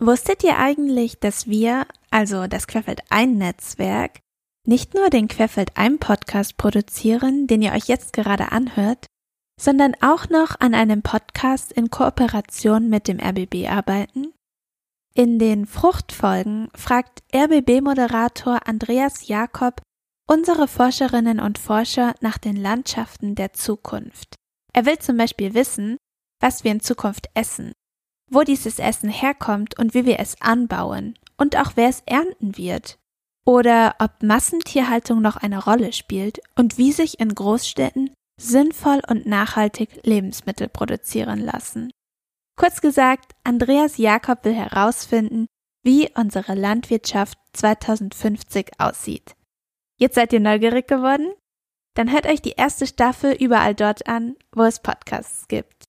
Wusstet ihr eigentlich, dass wir, also das Querfeld ein Netzwerk, nicht nur den Querfeld ein Podcast produzieren, den ihr euch jetzt gerade anhört, sondern auch noch an einem Podcast in Kooperation mit dem RBB arbeiten? In den Fruchtfolgen fragt RBB-Moderator Andreas Jakob unsere Forscherinnen und Forscher nach den Landschaften der Zukunft. Er will zum Beispiel wissen, was wir in Zukunft essen, wo dieses Essen herkommt und wie wir es anbauen und auch wer es ernten wird. Oder ob Massentierhaltung noch eine Rolle spielt und wie sich in Großstädten sinnvoll und nachhaltig Lebensmittel produzieren lassen. Kurz gesagt, Andreas Jakob will herausfinden, wie unsere Landwirtschaft 2050 aussieht. Jetzt seid ihr neugierig geworden? Dann hört euch die erste Staffel überall dort an, wo es Podcasts gibt.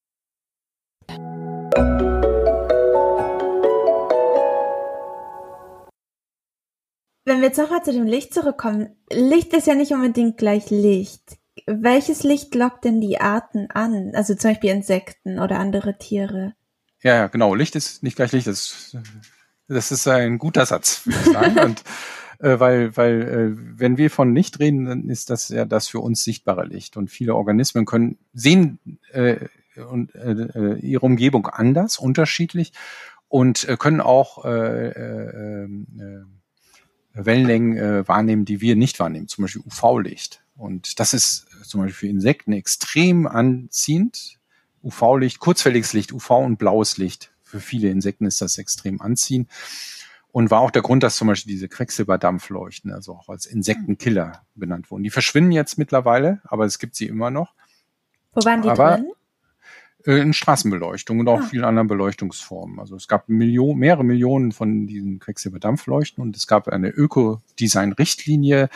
Wenn wir jetzt nochmal zu dem Licht zurückkommen, Licht ist ja nicht unbedingt gleich Licht welches Licht lockt denn die Arten an? Also zum Beispiel Insekten oder andere Tiere? Ja, ja, genau. Licht ist nicht gleich Licht. Das, das ist ein guter Satz, würde ich sagen. Und äh, weil, weil äh, wenn wir von Licht reden, dann ist das ja das für uns sichtbare Licht. Und viele Organismen können sehen äh, und äh, äh ihre Umgebung anders, unterschiedlich und äh, können auch äh, äh, äh, Wellenlängen äh, wahrnehmen, die wir nicht wahrnehmen, zum Beispiel UV-Licht. Und das ist zum Beispiel für Insekten extrem anziehend. UV-Licht, kurzfälliges Licht, UV und blaues Licht. Für viele Insekten ist das extrem anziehend. Und war auch der Grund, dass zum Beispiel diese Quecksilberdampfleuchten, also auch als Insektenkiller benannt wurden. Die verschwinden jetzt mittlerweile, aber es gibt sie immer noch. Wo waren die aber, drin? Äh, in Straßenbeleuchtung und auch ah. vielen anderen Beleuchtungsformen. Also es gab Million, mehrere Millionen von diesen Quecksilberdampfleuchten und es gab eine Ökodesign-Richtlinie,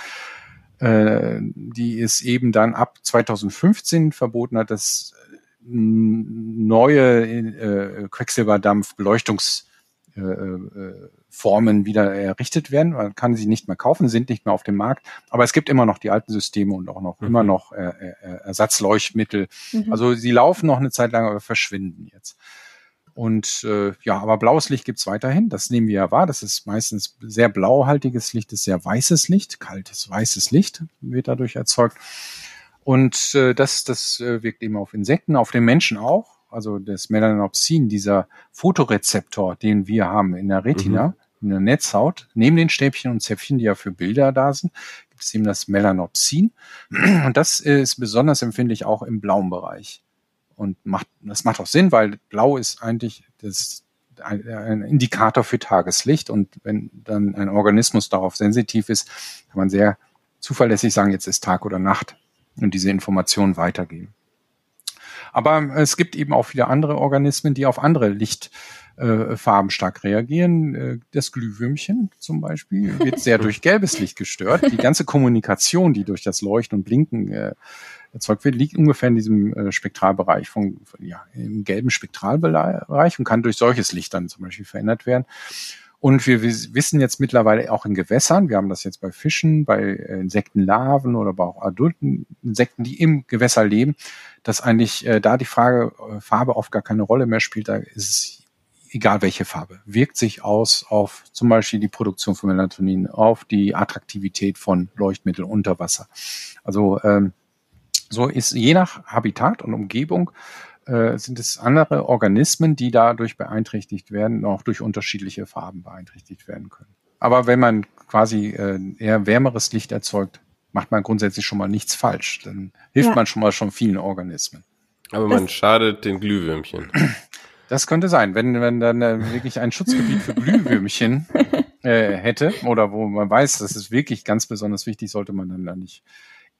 äh, die es eben dann ab 2015 verboten hat, dass äh, neue äh, Quecksilberdampf-Beleuchtungs äh, äh, wieder errichtet werden. Man kann sie nicht mehr kaufen, sind nicht mehr auf dem Markt. Aber es gibt immer noch die alten Systeme und auch noch mhm. immer noch äh, äh, Ersatzleuchtmittel. Mhm. Also sie laufen noch eine Zeit lang, aber verschwinden jetzt. Und äh, ja, aber blaues Licht gibt's weiterhin. Das nehmen wir ja wahr. Das ist meistens sehr blauhaltiges Licht, ist sehr weißes Licht, kaltes weißes Licht wird dadurch erzeugt. Und äh, das, das äh, wirkt eben auf Insekten, auf den Menschen auch also das Melanopsin, dieser Fotorezeptor, den wir haben in der Retina, mhm. in der Netzhaut, neben den Stäbchen und Zäpfchen, die ja für Bilder da sind, gibt es eben das Melanopsin. Und das ist besonders empfindlich auch im blauen Bereich. Und macht, das macht auch Sinn, weil blau ist eigentlich das, ein Indikator für Tageslicht. Und wenn dann ein Organismus darauf sensitiv ist, kann man sehr zuverlässig sagen, jetzt ist Tag oder Nacht und diese Informationen weitergeben. Aber es gibt eben auch viele andere Organismen, die auf andere Lichtfarben äh, stark reagieren. Äh, das Glühwürmchen zum Beispiel wird sehr durch gelbes Licht gestört. Die ganze Kommunikation, die durch das Leuchten und Blinken äh, erzeugt wird, liegt ungefähr in diesem äh, Spektralbereich von, von, ja, im gelben Spektralbereich und kann durch solches Licht dann zum Beispiel verändert werden. Und wir wissen jetzt mittlerweile auch in Gewässern, wir haben das jetzt bei Fischen, bei äh, Insektenlarven oder bei auch adulten Insekten, die im Gewässer leben, dass eigentlich äh, da die Frage äh, Farbe oft gar keine Rolle mehr spielt. Da ist es egal welche Farbe, wirkt sich aus auf zum Beispiel die Produktion von Melatonin, auf die Attraktivität von Leuchtmitteln unter Wasser. Also ähm, so ist je nach Habitat und Umgebung äh, sind es andere Organismen, die dadurch beeinträchtigt werden, auch durch unterschiedliche Farben beeinträchtigt werden können. Aber wenn man quasi äh, eher wärmeres Licht erzeugt, macht man grundsätzlich schon mal nichts falsch. Dann hilft ja. man schon mal schon vielen Organismen. Aber man das schadet den Glühwürmchen. Das könnte sein, wenn, wenn dann äh, wirklich ein Schutzgebiet für Glühwürmchen äh, hätte oder wo man weiß, das ist wirklich ganz besonders wichtig, sollte man dann da nicht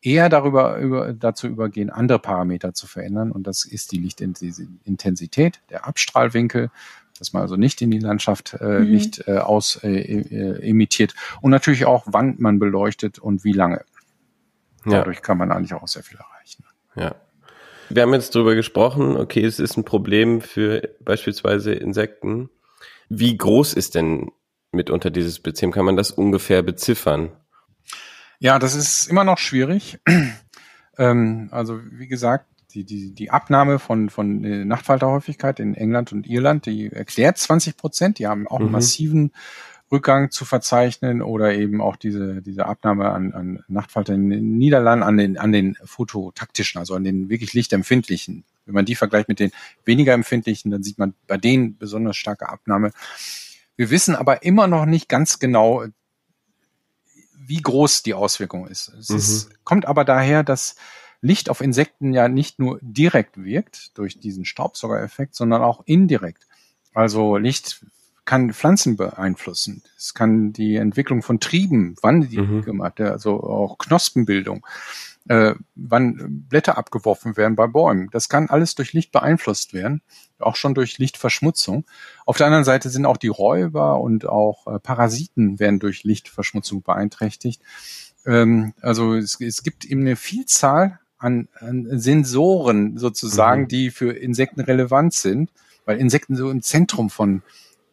eher darüber über, dazu übergehen, andere Parameter zu verändern. Und das ist die Lichtintensität, der Abstrahlwinkel, dass man also nicht in die Landschaft äh, mhm. Licht äh, aus äh, äh, emittiert. Und natürlich auch, wann man beleuchtet und wie lange. Ja. Dadurch kann man eigentlich auch sehr viel erreichen. Ja. Wir haben jetzt darüber gesprochen, okay, es ist ein Problem für beispielsweise Insekten. Wie groß ist denn mitunter dieses Beziehen? Kann man das ungefähr beziffern? Ja, das ist immer noch schwierig. ähm, also wie gesagt, die, die, die Abnahme von, von Nachtfalterhäufigkeit in England und Irland, die erklärt 20 Prozent. Die haben auch mhm. einen massiven Rückgang zu verzeichnen oder eben auch diese, diese Abnahme an, an Nachtfalter in den Niederlanden, an den, an den fototaktischen, also an den wirklich lichtempfindlichen. Wenn man die vergleicht mit den weniger empfindlichen, dann sieht man bei denen besonders starke Abnahme. Wir wissen aber immer noch nicht ganz genau, wie groß die Auswirkung ist. Es mhm. ist, kommt aber daher, dass Licht auf Insekten ja nicht nur direkt wirkt durch diesen Staubsaugereffekt, sondern auch indirekt. Also Licht kann Pflanzen beeinflussen. Es kann die Entwicklung von Trieben, wann die mhm. gemacht, also auch Knospenbildung, äh, wann Blätter abgeworfen werden bei Bäumen. Das kann alles durch Licht beeinflusst werden, auch schon durch Lichtverschmutzung. Auf der anderen Seite sind auch die Räuber und auch äh, Parasiten werden durch Lichtverschmutzung beeinträchtigt. Ähm, also es, es gibt eben eine Vielzahl an, an Sensoren sozusagen, mhm. die für Insekten relevant sind, weil Insekten so im Zentrum von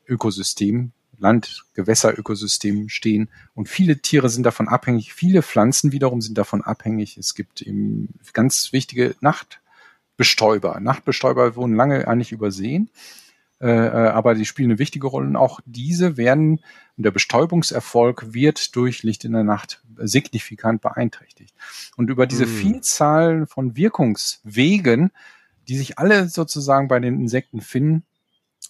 Ökosystem, Land, Gewässerökosystem stehen. Und viele Tiere sind davon abhängig. Viele Pflanzen wiederum sind davon abhängig. Es gibt eben ganz wichtige Nachtbestäuber. Nachtbestäuber wurden lange eigentlich übersehen. Äh, äh, aber die spielen eine wichtige Rolle. Und auch diese werden, und der Bestäubungserfolg wird durch Licht in der Nacht signifikant beeinträchtigt. Und über diese hm. Vielzahl von Wirkungswegen, die sich alle sozusagen bei den Insekten finden,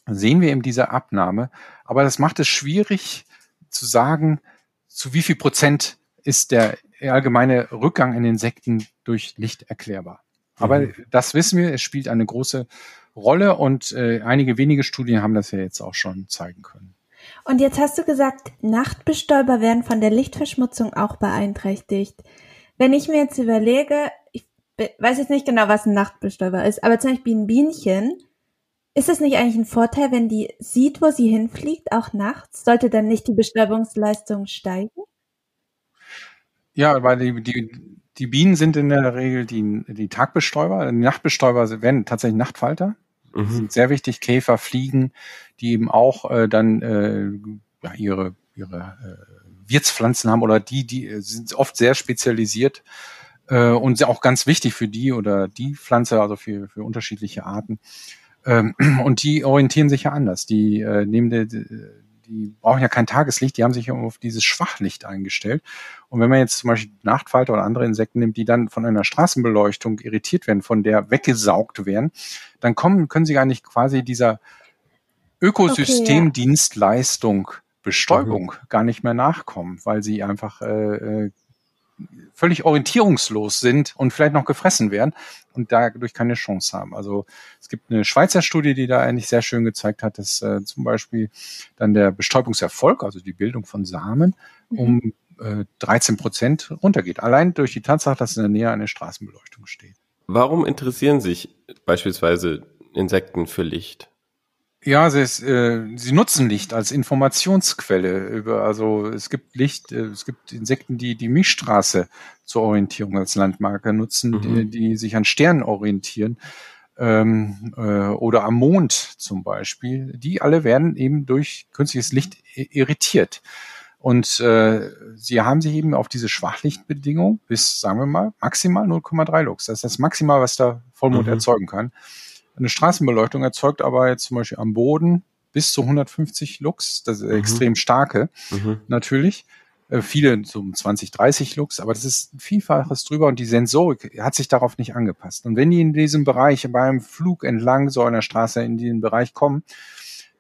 sehen wir eben diese Abnahme. Aber das macht es schwierig zu sagen, zu wie viel Prozent ist der allgemeine Rückgang in Insekten durch Licht erklärbar. Aber mhm. das wissen wir, es spielt eine große Rolle und äh, einige wenige Studien haben das ja jetzt auch schon zeigen können. Und jetzt hast du gesagt, Nachtbestäuber werden von der Lichtverschmutzung auch beeinträchtigt. Wenn ich mir jetzt überlege, ich weiß jetzt nicht genau, was ein Nachtbestäuber ist, aber zum Beispiel ein Bienchen, ist es nicht eigentlich ein Vorteil, wenn die sieht, wo sie hinfliegt, auch nachts? Sollte dann nicht die Bestäubungsleistung steigen? Ja, weil die, die, die Bienen sind in der Regel die, die Tagbestäuber. Die Nachtbestäuber werden tatsächlich Nachtfalter. Mhm. sind sehr wichtig. Käfer, Fliegen, die eben auch äh, dann äh, ja, ihre, ihre äh, Wirtspflanzen haben oder die, die äh, sind oft sehr spezialisiert äh, und auch ganz wichtig für die oder die Pflanze, also für, für unterschiedliche Arten. Ähm, und die orientieren sich ja anders. Die äh, nehmen die, die brauchen ja kein Tageslicht, die haben sich ja auf dieses Schwachlicht eingestellt. Und wenn man jetzt zum Beispiel Nachtfalter oder andere Insekten nimmt, die dann von einer Straßenbeleuchtung irritiert werden, von der weggesaugt werden, dann kommen, können sie gar nicht quasi dieser Ökosystemdienstleistung Bestäubung mhm. gar nicht mehr nachkommen, weil sie einfach äh, äh völlig orientierungslos sind und vielleicht noch gefressen werden und dadurch keine Chance haben. Also es gibt eine Schweizer Studie, die da eigentlich sehr schön gezeigt hat, dass äh, zum Beispiel dann der Bestäubungserfolg, also die Bildung von Samen, mhm. um äh, 13 Prozent runtergeht. Allein durch die Tatsache, dass in der Nähe eine Straßenbeleuchtung steht. Warum interessieren sich beispielsweise Insekten für Licht? Ja, sie, ist, äh, sie nutzen Licht als Informationsquelle. Über, also es gibt Licht, äh, es gibt Insekten, die die Milchstraße zur Orientierung als Landmarke nutzen, mhm. die, die sich an Sternen orientieren ähm, äh, oder am Mond zum Beispiel. Die alle werden eben durch künstliches Licht irritiert. Und äh, sie haben sich eben auf diese Schwachlichtbedingung bis, sagen wir mal, maximal 0,3 Lux. Das ist das Maximal, was der Vollmond mhm. erzeugen kann eine Straßenbeleuchtung erzeugt aber jetzt zum Beispiel am Boden bis zu 150 Lux, das ist mhm. extrem starke, mhm. natürlich. Äh, viele so um 20, 30 Lux, aber das ist ein Vielfaches drüber und die Sensorik hat sich darauf nicht angepasst. Und wenn die in diesem Bereich bei einem Flug entlang so einer Straße in diesen Bereich kommen,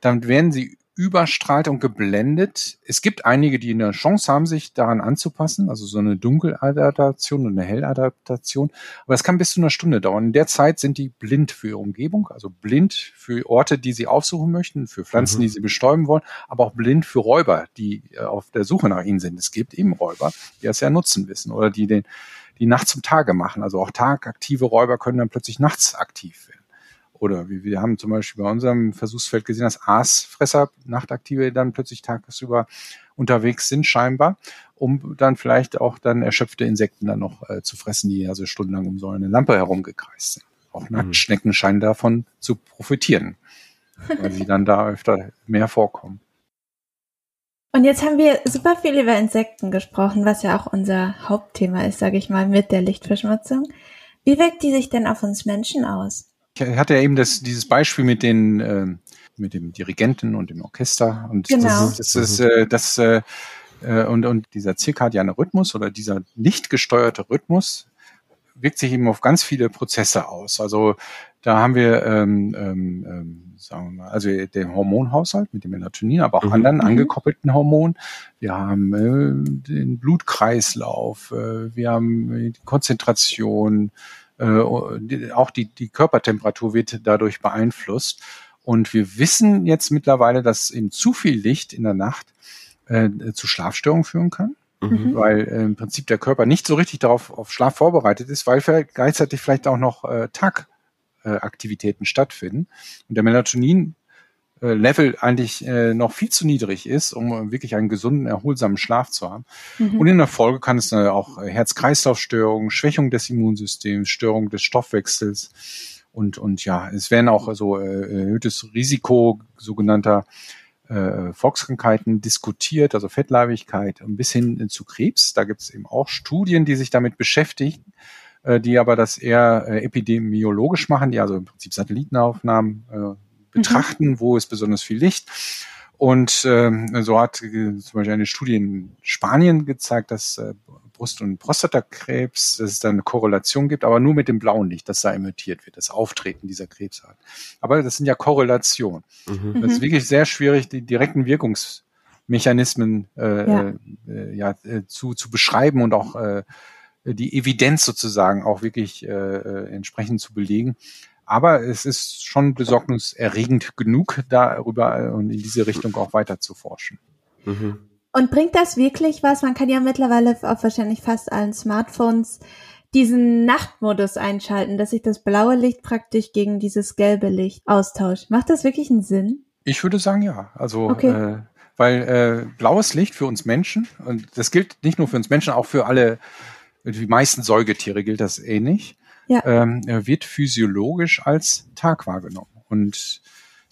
dann werden sie überstrahlt und geblendet. Es gibt einige, die eine Chance haben, sich daran anzupassen, also so eine Dunkeladaptation und eine Helladaptation. Aber es kann bis zu einer Stunde dauern. In der Zeit sind die blind für ihre Umgebung, also blind für Orte, die sie aufsuchen möchten, für Pflanzen, mhm. die sie bestäuben wollen, aber auch blind für Räuber, die äh, auf der Suche nach ihnen sind. Es gibt eben Räuber, die das ja nutzen wissen oder die den, die nachts zum Tage machen. Also auch tagaktive Räuber können dann plötzlich nachts aktiv werden. Oder wie wir haben zum Beispiel bei unserem Versuchsfeld gesehen, dass Aasfresser, Nachtaktive dann plötzlich tagsüber unterwegs sind scheinbar, um dann vielleicht auch dann erschöpfte Insekten dann noch äh, zu fressen, die also stundenlang um so eine Lampe herumgekreist sind. Auch mhm. Nacktschnecken scheinen davon zu profitieren, weil sie dann da öfter mehr vorkommen. Und jetzt haben wir super viel über Insekten gesprochen, was ja auch unser Hauptthema ist, sage ich mal, mit der Lichtverschmutzung. Wie wirkt die sich denn auf uns Menschen aus? Ich hatte ja eben das, dieses Beispiel mit den, äh, mit dem Dirigenten und dem Orchester und genau. das, das ist, äh, das, äh, äh, und, und dieser zirkadiane Rhythmus oder dieser nicht gesteuerte Rhythmus wirkt sich eben auf ganz viele Prozesse aus. Also da haben wir, ähm, ähm, ähm sagen wir mal, also den Hormonhaushalt mit dem Melatonin, aber auch mhm. anderen mhm. angekoppelten Hormonen. Wir haben äh, den Blutkreislauf, äh, wir haben die Konzentration, äh, auch die, die Körpertemperatur wird dadurch beeinflusst. Und wir wissen jetzt mittlerweile, dass eben zu viel Licht in der Nacht äh, zu Schlafstörungen führen kann. Mhm. Weil äh, im Prinzip der Körper nicht so richtig darauf auf Schlaf vorbereitet ist, weil gleichzeitig vielleicht auch noch äh, Tagaktivitäten stattfinden. Und der Melatonin Level eigentlich äh, noch viel zu niedrig ist, um wirklich einen gesunden, erholsamen Schlaf zu haben. Mhm. Und in der Folge kann es dann auch Herz-Kreislauf-Störungen, Schwächung des Immunsystems, Störung des Stoffwechsels und, und ja, es werden auch so äh, erhöhtes Risiko sogenannter äh, Volkskrankheiten diskutiert, also Fettleibigkeit bis hin zu Krebs. Da gibt es eben auch Studien, die sich damit beschäftigen, äh, die aber das eher äh, epidemiologisch machen, die also im Prinzip Satellitenaufnahmen äh, betrachten, mhm. wo ist besonders viel Licht. Und ähm, so hat äh, zum Beispiel eine Studie in Spanien gezeigt, dass äh, Brust- und Prostatakrebs, dass es da eine Korrelation gibt, aber nur mit dem blauen Licht, das da emittiert wird, das Auftreten dieser Krebsart. Aber das sind ja Korrelationen. Mhm. Das ist mhm. wirklich sehr schwierig, die direkten Wirkungsmechanismen äh, ja. Äh, ja, äh, zu, zu beschreiben und auch äh, die Evidenz sozusagen auch wirklich äh, äh entsprechend zu belegen. Aber es ist schon besorgniserregend genug, darüber und in diese Richtung auch weiter zu forschen. Mhm. Und bringt das wirklich was? Man kann ja mittlerweile auf wahrscheinlich fast allen Smartphones diesen Nachtmodus einschalten, dass sich das blaue Licht praktisch gegen dieses gelbe Licht austauscht. Macht das wirklich einen Sinn? Ich würde sagen ja. Also okay. äh, weil äh, blaues Licht für uns Menschen, und das gilt nicht nur für uns Menschen, auch für alle, die meisten Säugetiere gilt das ähnlich, ja. ähm, wird physiologisch als Tag wahrgenommen. Und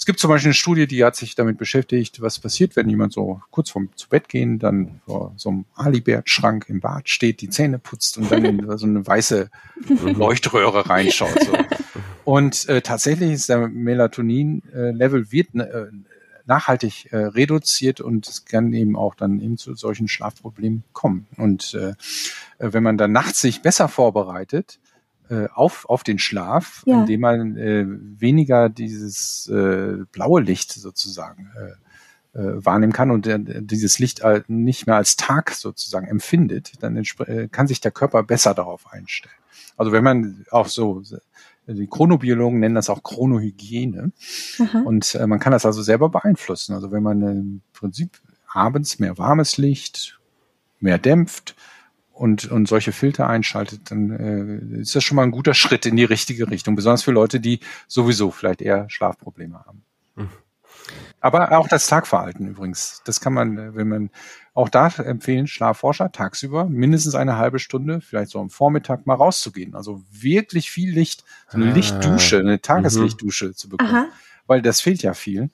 es gibt zum Beispiel eine Studie, die hat sich damit beschäftigt, was passiert, wenn jemand so kurz vorm zu Bett gehen, dann vor so einem Alibert-Schrank im Bad steht, die Zähne putzt und dann in so eine weiße Leuchtröhre reinschaut. So. Und äh, tatsächlich ist der Melatonin-Level wird äh, nachhaltig äh, reduziert und es kann eben auch dann eben zu solchen Schlafproblemen kommen. Und äh, wenn man dann nachts sich besser vorbereitet, äh, auf, auf den Schlaf, ja. indem man äh, weniger dieses äh, blaue Licht sozusagen äh, äh, wahrnehmen kann und äh, dieses Licht äh, nicht mehr als Tag sozusagen empfindet, dann äh, kann sich der Körper besser darauf einstellen. Also wenn man auch so die Chronobiologen nennen das auch Chronohygiene. Aha. Und äh, man kann das also selber beeinflussen. Also wenn man äh, im Prinzip abends mehr warmes Licht, mehr dämpft, und, und solche Filter einschaltet, dann äh, ist das schon mal ein guter Schritt in die richtige Richtung, besonders für Leute, die sowieso vielleicht eher Schlafprobleme haben. Mhm. Aber auch das Tagverhalten übrigens, das kann man, wenn man auch da empfehlen, Schlafforscher tagsüber mindestens eine halbe Stunde, vielleicht so am Vormittag mal rauszugehen. Also wirklich viel Licht, so eine ah. Lichtdusche, eine Tageslichtdusche mhm. zu bekommen, Aha. weil das fehlt ja vielen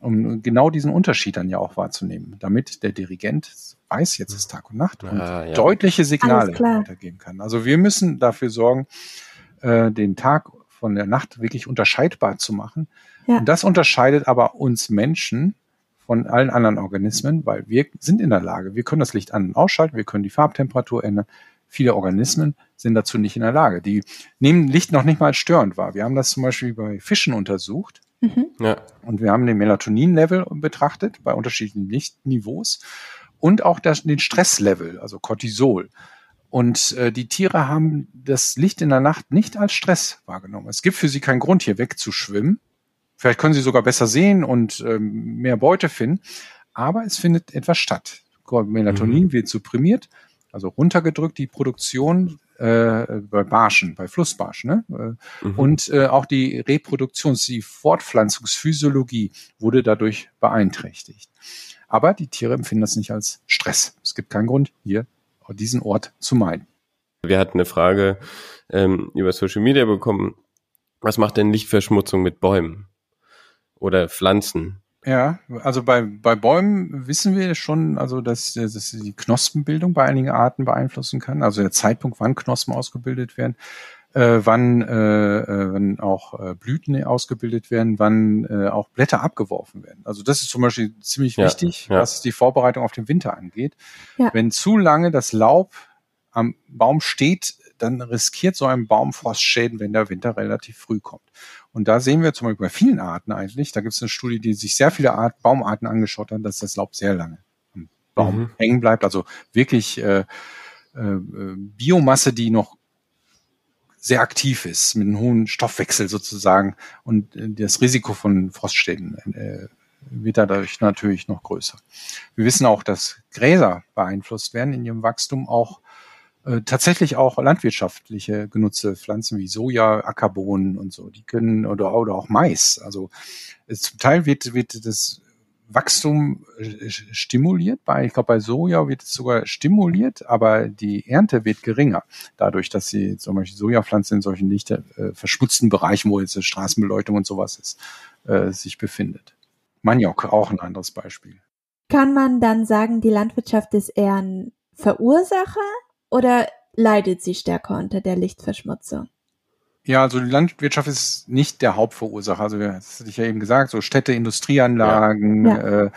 um genau diesen Unterschied dann ja auch wahrzunehmen, damit der Dirigent weiß, jetzt ist Tag und Nacht und ah, ja. deutliche Signale weitergeben kann. Also wir müssen dafür sorgen, äh, den Tag von der Nacht wirklich unterscheidbar zu machen. Ja. Und das unterscheidet aber uns Menschen von allen anderen Organismen, weil wir sind in der Lage, wir können das Licht an- und ausschalten, wir können die Farbtemperatur ändern. Viele Organismen sind dazu nicht in der Lage. Die nehmen Licht noch nicht mal als störend wahr. Wir haben das zum Beispiel bei Fischen untersucht. Mhm. Ja. Und wir haben den Melatonin-Level betrachtet bei unterschiedlichen Lichtniveaus und auch das, den Stresslevel, also Cortisol. Und äh, die Tiere haben das Licht in der Nacht nicht als Stress wahrgenommen. Es gibt für sie keinen Grund, hier wegzuschwimmen. Vielleicht können sie sogar besser sehen und ähm, mehr Beute finden. Aber es findet etwas statt. Melatonin mhm. wird supprimiert, also runtergedrückt, die Produktion äh, bei Barschen, bei Flussbarschen. Ne? Äh, mhm. Und äh, auch die Reproduktions-, die Fortpflanzungsphysiologie wurde dadurch beeinträchtigt. Aber die Tiere empfinden das nicht als Stress. Es gibt keinen Grund, hier diesen Ort zu meiden. Wir hatten eine Frage ähm, über Social Media bekommen. Was macht denn Lichtverschmutzung mit Bäumen oder Pflanzen? Ja, also bei, bei Bäumen wissen wir schon, also dass, dass die Knospenbildung bei einigen Arten beeinflussen kann. Also der Zeitpunkt, wann Knospen ausgebildet werden, äh, wann, äh, äh, wann auch äh, Blüten ausgebildet werden, wann äh, auch Blätter abgeworfen werden. Also das ist zum Beispiel ziemlich ja, wichtig, ja. was die Vorbereitung auf den Winter angeht. Ja. Wenn zu lange das Laub am Baum steht, dann riskiert so ein Baum Frostschäden, wenn der Winter relativ früh kommt. Und da sehen wir zum Beispiel bei vielen Arten eigentlich, da gibt es eine Studie, die sich sehr viele Art, Baumarten angeschaut hat, dass das Laub sehr lange am Baum mhm. hängen bleibt. Also wirklich äh, äh, Biomasse, die noch sehr aktiv ist, mit einem hohen Stoffwechsel sozusagen. Und äh, das Risiko von Frostschäden äh, wird dadurch natürlich noch größer. Wir wissen auch, dass Gräser beeinflusst werden in ihrem Wachstum auch äh, tatsächlich auch landwirtschaftliche genutzte Pflanzen wie Soja, Ackerbohnen und so, die können oder, oder auch Mais. Also es, zum Teil wird, wird das Wachstum äh, stimuliert. Bei, ich glaube, bei Soja wird es sogar stimuliert, aber die Ernte wird geringer, dadurch, dass sie zum Beispiel Sojapflanzen in solchen nicht äh, verschmutzten Bereichen, wo jetzt Straßenbeleuchtung und sowas ist, äh, sich befindet. Maniok, auch ein anderes Beispiel. Kann man dann sagen, die Landwirtschaft ist eher ein Verursacher oder leidet sie stärker unter der Lichtverschmutzung? Ja, also die Landwirtschaft ist nicht der Hauptverursacher. Also das hatte ich ja eben gesagt, so Städte, Industrieanlagen, ja. Äh,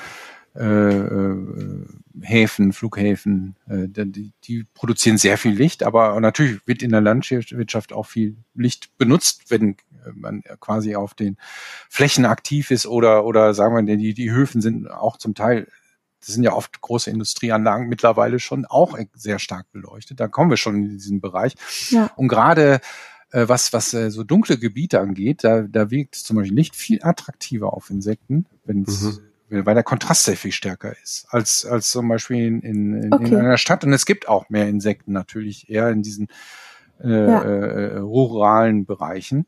äh, äh, Häfen, Flughäfen, äh, die, die produzieren sehr viel Licht, aber natürlich wird in der Landwirtschaft auch viel Licht benutzt, wenn äh, man quasi auf den Flächen aktiv ist oder oder sagen wir, die, die Höfen sind auch zum Teil das sind ja oft große Industrieanlagen mittlerweile schon auch sehr stark beleuchtet. Da kommen wir schon in diesen Bereich. Ja. Und gerade äh, was, was äh, so dunkle Gebiete angeht, da, da wirkt zum Beispiel Licht viel attraktiver auf Insekten, wenn es mhm weil der Kontrast sehr viel stärker ist als als zum Beispiel in, in, in, okay. in einer Stadt. Und es gibt auch mehr Insekten natürlich eher in diesen äh, ja. äh, ruralen Bereichen.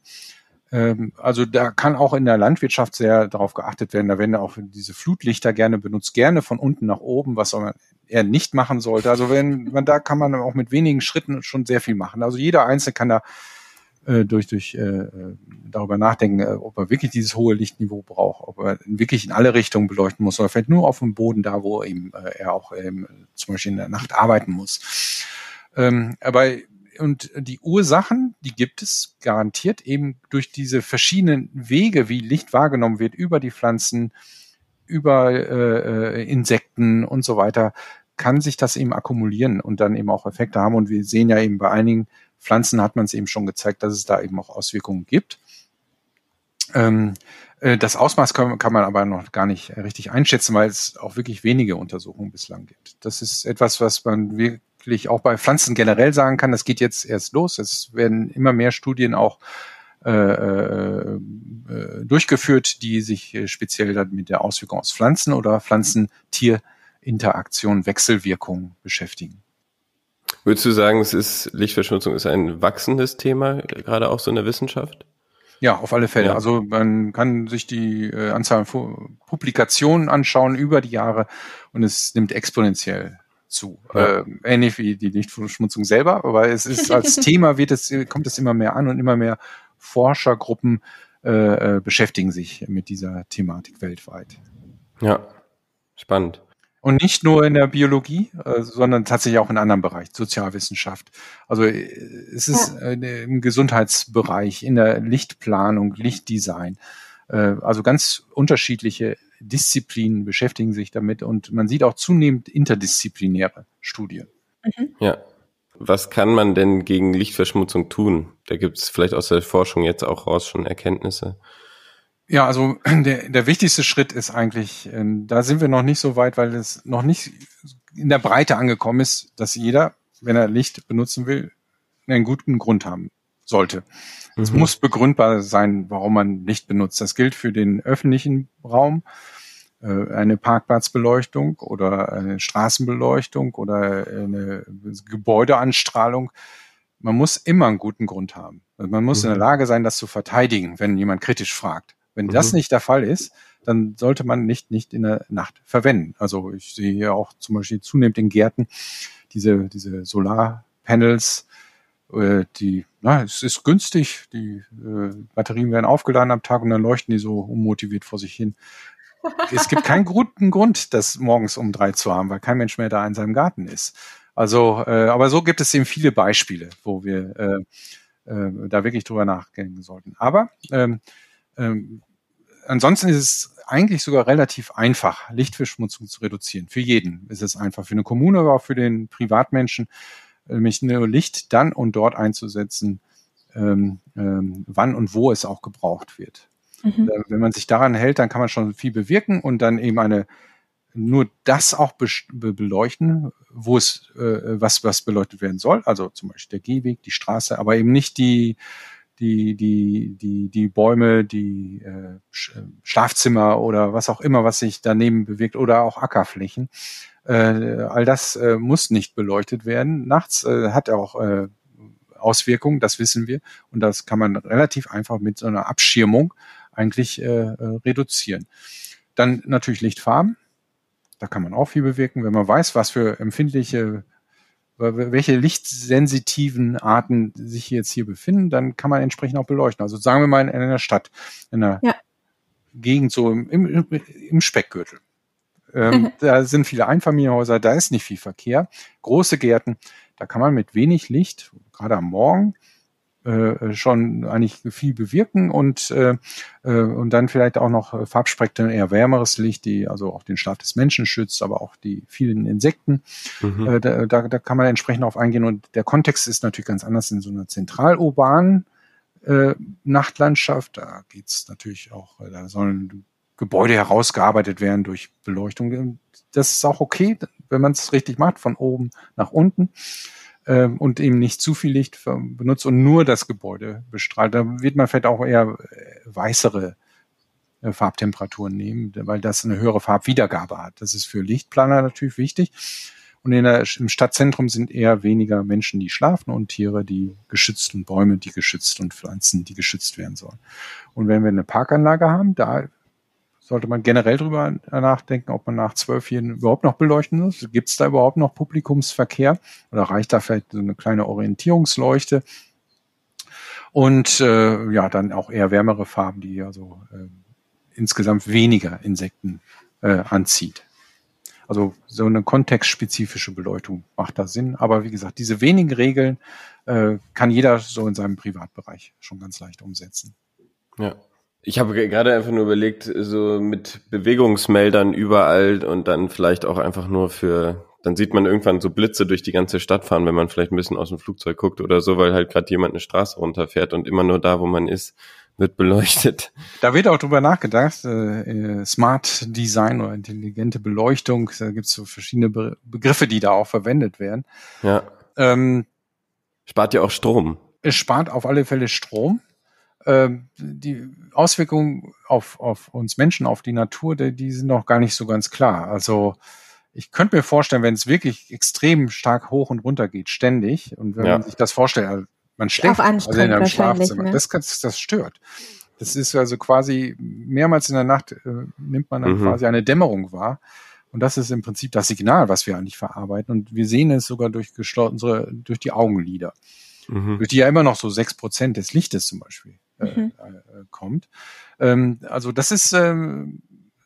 Ähm, also da kann auch in der Landwirtschaft sehr darauf geachtet werden. Da werden auch diese Flutlichter gerne benutzt, gerne von unten nach oben, was man eher nicht machen sollte. Also wenn man da kann man auch mit wenigen Schritten schon sehr viel machen. Also jeder Einzelne kann da äh, durch durch äh, darüber nachdenken, äh, ob er wirklich dieses hohe Lichtniveau braucht, ob er wirklich in alle Richtungen beleuchten muss oder vielleicht nur auf dem Boden da, wo eben, äh, er auch ähm, zum Beispiel in der Nacht arbeiten muss. Ähm, aber und die Ursachen, die gibt es garantiert eben durch diese verschiedenen Wege, wie Licht wahrgenommen wird, über die Pflanzen, über äh, äh, Insekten und so weiter, kann sich das eben akkumulieren und dann eben auch Effekte haben. Und wir sehen ja eben bei einigen Pflanzen hat man es eben schon gezeigt, dass es da eben auch Auswirkungen gibt. Ähm, äh, das Ausmaß kann, kann, man aber noch gar nicht richtig einschätzen, weil es auch wirklich wenige Untersuchungen bislang gibt. Das ist etwas, was man wirklich auch bei Pflanzen generell sagen kann. Das geht jetzt erst los. Es werden immer mehr Studien auch äh, äh, durchgeführt, die sich speziell dann mit der Auswirkung aus Pflanzen oder Pflanzen-Tier-Interaktion, Wechselwirkung beschäftigen. Würdest du sagen, es ist Lichtverschmutzung ist ein wachsendes Thema, gerade auch so in der Wissenschaft? Ja, auf alle Fälle. Ja. Also man kann sich die äh, Anzahl von Publikationen anschauen über die Jahre und es nimmt exponentiell zu. Ja. Äh, ähnlich wie die Lichtverschmutzung selber, aber es ist als Thema wird es, kommt es immer mehr an und immer mehr Forschergruppen äh, äh, beschäftigen sich mit dieser Thematik weltweit. Ja, spannend. Und nicht nur in der Biologie, äh, sondern tatsächlich auch in anderen Bereichen, Sozialwissenschaft. Also äh, es ist ja. äh, im Gesundheitsbereich, in der Lichtplanung, Lichtdesign. Äh, also ganz unterschiedliche Disziplinen beschäftigen sich damit und man sieht auch zunehmend interdisziplinäre Studien. Mhm. Ja. Was kann man denn gegen Lichtverschmutzung tun? Da gibt es vielleicht aus der Forschung jetzt auch raus schon Erkenntnisse. Ja, also der, der wichtigste Schritt ist eigentlich, äh, da sind wir noch nicht so weit, weil es noch nicht in der Breite angekommen ist, dass jeder, wenn er Licht benutzen will, einen guten Grund haben sollte. Mhm. Es muss begründbar sein, warum man Licht benutzt. Das gilt für den öffentlichen Raum, äh, eine Parkplatzbeleuchtung oder eine Straßenbeleuchtung oder eine Gebäudeanstrahlung. Man muss immer einen guten Grund haben. Also man muss mhm. in der mhm. Lage sein, das zu verteidigen, wenn jemand kritisch fragt. Wenn mhm. das nicht der Fall ist, dann sollte man nicht nicht in der Nacht verwenden. Also ich sehe hier auch zum Beispiel zunehmend in Gärten diese diese Solarpanels, äh, die na, es ist günstig, die äh, Batterien werden aufgeladen am Tag und dann leuchten die so unmotiviert vor sich hin es gibt keinen guten Grund, das morgens um drei zu haben, weil kein Mensch mehr da in seinem Garten ist. Also, äh, aber so gibt es eben viele Beispiele, wo wir äh, äh, da wirklich drüber nachdenken sollten. Aber ähm, ähm, ansonsten ist es eigentlich sogar relativ einfach, Lichtverschmutzung zu reduzieren. Für jeden ist es einfach. Für eine Kommune, aber auch für den Privatmenschen, nämlich nur Licht dann und dort einzusetzen, ähm, ähm, wann und wo es auch gebraucht wird. Mhm. Äh, wenn man sich daran hält, dann kann man schon viel bewirken und dann eben eine nur das auch be beleuchten, wo es äh, was was beleuchtet werden soll, also zum Beispiel der Gehweg, die Straße, aber eben nicht die die die die die Bäume, die äh, Schlafzimmer oder was auch immer, was sich daneben bewegt oder auch Ackerflächen. Äh, all das äh, muss nicht beleuchtet werden. Nachts äh, hat auch äh, Auswirkungen, das wissen wir, und das kann man relativ einfach mit so einer Abschirmung eigentlich äh, äh, reduzieren. Dann natürlich Lichtfarben. Da kann man auch viel bewirken, wenn man weiß, was für empfindliche, welche lichtsensitiven Arten sich jetzt hier befinden, dann kann man entsprechend auch beleuchten. Also sagen wir mal in einer Stadt, in einer ja. Gegend so im, im, im Speckgürtel. Ähm, da sind viele Einfamilienhäuser, da ist nicht viel Verkehr. Große Gärten, da kann man mit wenig Licht, gerade am Morgen, äh, schon eigentlich viel bewirken und, äh, äh, und dann vielleicht auch noch Farbspektren, eher wärmeres Licht, die also auch den Schlaf des Menschen schützt, aber auch die vielen Insekten. Mhm. Äh, da, da, da kann man entsprechend auf eingehen und der Kontext ist natürlich ganz anders in so einer zentralurbanen äh, Nachtlandschaft. Da geht's natürlich auch, äh, da sollen Gebäude herausgearbeitet werden durch Beleuchtung. Das ist auch okay, wenn man es richtig macht, von oben nach unten ähm, und eben nicht zu viel Licht benutzt und nur das Gebäude bestrahlt. Da wird man vielleicht auch eher äh, weißere äh, Farbtemperaturen nehmen, weil das eine höhere Farbwiedergabe hat. Das ist für Lichtplaner natürlich wichtig. Und der, im Stadtzentrum sind eher weniger Menschen, die schlafen und Tiere, die geschützt und Bäume, die geschützt und Pflanzen, die geschützt werden sollen. Und wenn wir eine Parkanlage haben, da sollte man generell drüber nachdenken, ob man nach zwölf Jahren überhaupt noch beleuchten muss. Gibt es da überhaupt noch Publikumsverkehr? Oder reicht da vielleicht so eine kleine Orientierungsleuchte? Und äh, ja, dann auch eher wärmere Farben, die also äh, insgesamt weniger Insekten äh, anzieht. Also so eine kontextspezifische Beleuchtung macht da Sinn. Aber wie gesagt, diese wenigen Regeln äh, kann jeder so in seinem Privatbereich schon ganz leicht umsetzen. Ja. Ich habe gerade einfach nur überlegt, so mit Bewegungsmeldern überall und dann vielleicht auch einfach nur für, dann sieht man irgendwann so Blitze durch die ganze Stadt fahren, wenn man vielleicht ein bisschen aus dem Flugzeug guckt oder so, weil halt gerade jemand eine Straße runterfährt und immer nur da, wo man ist, wird beleuchtet. Da wird auch drüber nachgedacht, äh, äh, Smart Design oder intelligente Beleuchtung, da gibt es so verschiedene Be Begriffe, die da auch verwendet werden. Ja. Ähm, spart ja auch Strom. Es spart auf alle Fälle Strom. Ähm, die Auswirkungen auf, auf uns Menschen, auf die Natur, die, die sind noch gar nicht so ganz klar. Also ich könnte mir vorstellen, wenn es wirklich extrem stark hoch und runter geht, ständig, und wenn ja. man sich das vorstellt, man schläft also in einem Schlafzimmer. Ne? Das, das, das stört. Das ist also quasi mehrmals in der Nacht äh, nimmt man dann mhm. quasi eine Dämmerung wahr. Und das ist im Prinzip das Signal, was wir eigentlich verarbeiten. Und wir sehen es sogar durch unsere, durch die Augenlider. Mhm. Durch die ja immer noch so sechs Prozent des Lichtes zum Beispiel mhm. äh, kommt. Ähm, also das ist ähm,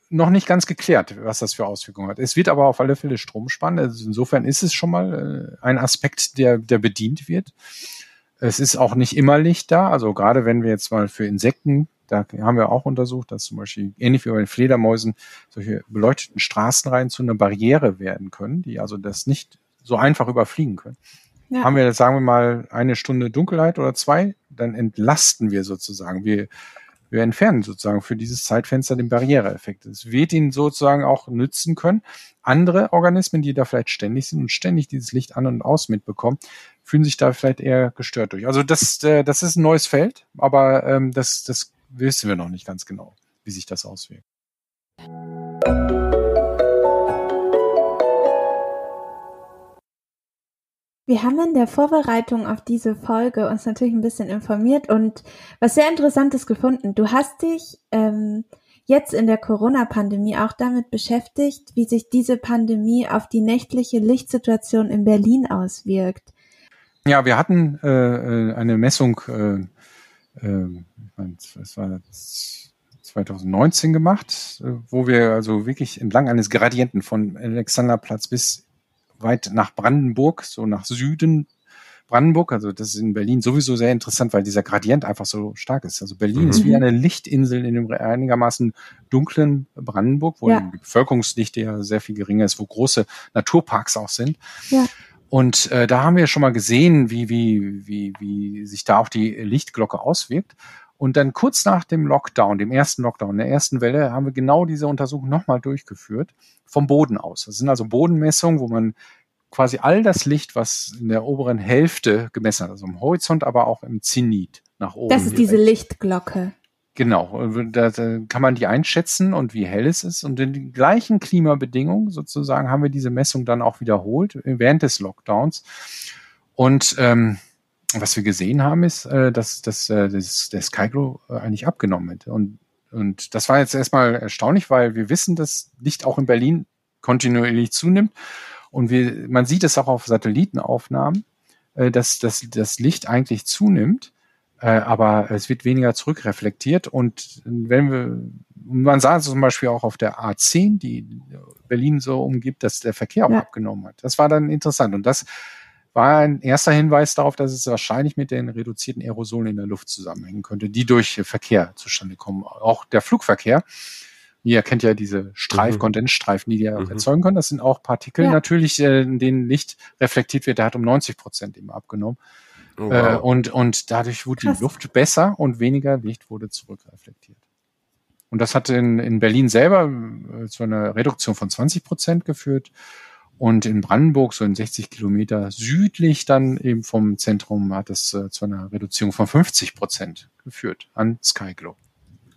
noch nicht ganz geklärt, was das für Auswirkungen hat. Es wird aber auf alle Fälle Strom sparen. Also insofern ist es schon mal äh, ein Aspekt, der, der bedient wird. Es ist auch nicht immer Licht da. Also gerade wenn wir jetzt mal für Insekten, da haben wir auch untersucht, dass zum Beispiel ähnlich wie bei den Fledermäusen solche beleuchteten Straßenreihen zu einer Barriere werden können, die also das nicht so einfach überfliegen können. Ja. Haben wir, sagen wir mal, eine Stunde Dunkelheit oder zwei, dann entlasten wir sozusagen. Wir, wir entfernen sozusagen für dieses Zeitfenster den Barriereeffekt. Es wird ihnen sozusagen auch nützen können. Andere Organismen, die da vielleicht ständig sind und ständig dieses Licht an und aus mitbekommen, fühlen sich da vielleicht eher gestört durch. Also das, äh, das ist ein neues Feld, aber ähm, das, das wissen wir noch nicht ganz genau, wie sich das auswirkt. Wir haben in der Vorbereitung auf diese Folge uns natürlich ein bisschen informiert und was sehr Interessantes gefunden. Du hast dich ähm, jetzt in der Corona-Pandemie auch damit beschäftigt, wie sich diese Pandemie auf die nächtliche Lichtsituation in Berlin auswirkt. Ja, wir hatten äh, eine Messung, äh, äh, es war 2019 gemacht, äh, wo wir also wirklich entlang eines Gradienten von Alexanderplatz bis weit nach Brandenburg, so nach Süden Brandenburg, also das ist in Berlin sowieso sehr interessant, weil dieser Gradient einfach so stark ist. Also Berlin mhm. ist wie eine Lichtinsel in dem einigermaßen dunklen Brandenburg, wo ja. die Bevölkerungsdichte ja sehr viel geringer ist, wo große Naturparks auch sind. Ja. Und äh, da haben wir schon mal gesehen, wie, wie, wie, wie sich da auch die Lichtglocke auswirkt. Und dann kurz nach dem Lockdown, dem ersten Lockdown, der ersten Welle, haben wir genau diese Untersuchung nochmal durchgeführt, vom Boden aus. Das sind also Bodenmessungen, wo man quasi all das Licht, was in der oberen Hälfte gemessen hat, also im Horizont, aber auch im Zenit nach oben. Das ist diese Lichtglocke. Genau, da, da kann man die einschätzen und wie hell es ist. Und in den gleichen Klimabedingungen sozusagen haben wir diese Messung dann auch wiederholt während des Lockdowns. Und ähm, was wir gesehen haben, ist, äh, dass, dass äh, das, der Skyglow äh, eigentlich abgenommen hätte. Und, und das war jetzt erstmal erstaunlich, weil wir wissen, dass Licht auch in Berlin kontinuierlich zunimmt. Und wir, man sieht es auch auf Satellitenaufnahmen, äh, dass, dass das Licht eigentlich zunimmt. Äh, aber es wird weniger zurückreflektiert und wenn wir, man sah zum Beispiel auch auf der A10, die Berlin so umgibt, dass der Verkehr auch ja. abgenommen hat. Das war dann interessant und das war ein erster Hinweis darauf, dass es wahrscheinlich mit den reduzierten Aerosolen in der Luft zusammenhängen könnte, die durch Verkehr zustande kommen. Auch der Flugverkehr. Ihr kennt ja diese Streif, mhm. Kondensstreifen, die die mhm. erzeugen können. Das sind auch Partikel ja. natürlich, äh, in denen Licht reflektiert wird. Der hat um 90 Prozent eben abgenommen. Oh, äh, wow. und, und dadurch wurde Krass. die Luft besser und weniger Licht wurde zurückreflektiert. Und das hat in, in Berlin selber äh, zu einer Reduktion von 20 Prozent geführt. Und in Brandenburg, so in 60 Kilometer südlich dann eben vom Zentrum, hat es äh, zu einer Reduzierung von 50 Prozent geführt an Skyglow.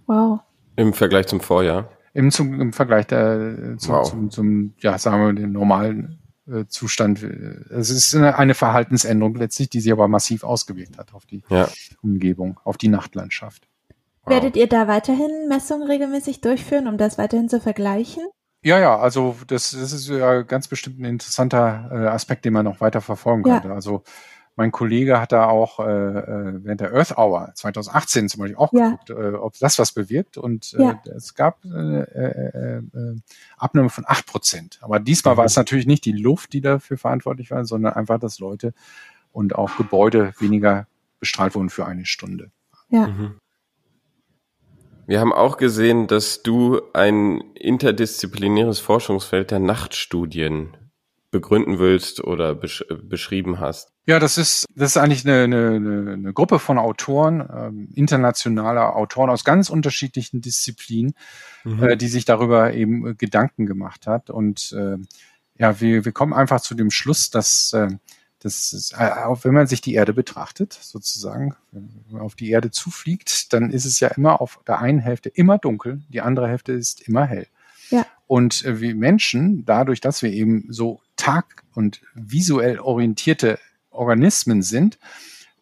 Wow. Im Vergleich zum Vorjahr? Im, zum, im Vergleich der, zum, wow. zum, zum, ja, sagen wir, den normalen äh, Zustand. Es ist eine Verhaltensänderung letztlich, die sich aber massiv ausgewirkt hat auf die ja. Umgebung, auf die Nachtlandschaft. Wow. Werdet ihr da weiterhin Messungen regelmäßig durchführen, um das weiterhin zu vergleichen? Ja, ja, also das, das ist ja ganz bestimmt ein interessanter äh, Aspekt, den man noch weiter verfolgen ja. könnte. Also mein Kollege hat da auch äh, äh während der Earth Hour 2018 zum Beispiel auch ja. geguckt, äh, ob das was bewirkt. Und äh, ja. es gab äh, äh, äh, Abnahme von acht Prozent. Aber diesmal mhm. war es natürlich nicht die Luft, die dafür verantwortlich war, sondern einfach, dass Leute und auch Gebäude weniger bestrahlt wurden für eine Stunde. Ja. Mhm. Wir haben auch gesehen, dass du ein interdisziplinäres Forschungsfeld der Nachtstudien begründen willst oder besch beschrieben hast. Ja, das ist, das ist eigentlich eine, eine, eine Gruppe von Autoren, ähm, internationaler Autoren aus ganz unterschiedlichen Disziplinen, mhm. äh, die sich darüber eben äh, Gedanken gemacht hat. Und äh, ja, wir, wir kommen einfach zu dem Schluss, dass, äh, dass ist, äh, auch wenn man sich die Erde betrachtet, sozusagen, wenn man auf die Erde zufliegt, dann ist es ja immer auf der einen Hälfte immer dunkel, die andere Hälfte ist immer hell. Ja. Und äh, wir Menschen, dadurch, dass wir eben so tag- und visuell orientierte Organismen sind,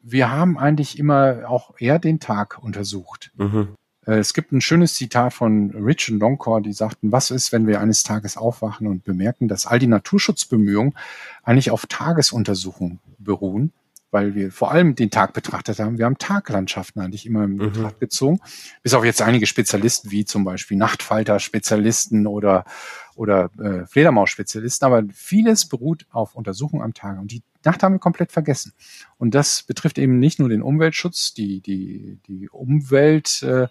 wir haben eigentlich immer auch eher den Tag untersucht. Mhm. Äh, es gibt ein schönes Zitat von Rich und Longcore, die sagten, was ist, wenn wir eines Tages aufwachen und bemerken, dass all die Naturschutzbemühungen eigentlich auf Tagesuntersuchungen beruhen weil wir vor allem den Tag betrachtet haben. Wir haben Taglandschaften eigentlich immer in mhm. Betracht gezogen, bis auf jetzt einige Spezialisten wie zum Beispiel Nachtfalter-Spezialisten oder oder äh, Fledermaus-Spezialisten, aber vieles beruht auf Untersuchungen am Tag und die Nacht haben wir komplett vergessen. Und das betrifft eben nicht nur den Umweltschutz, die die die Umwelt äh,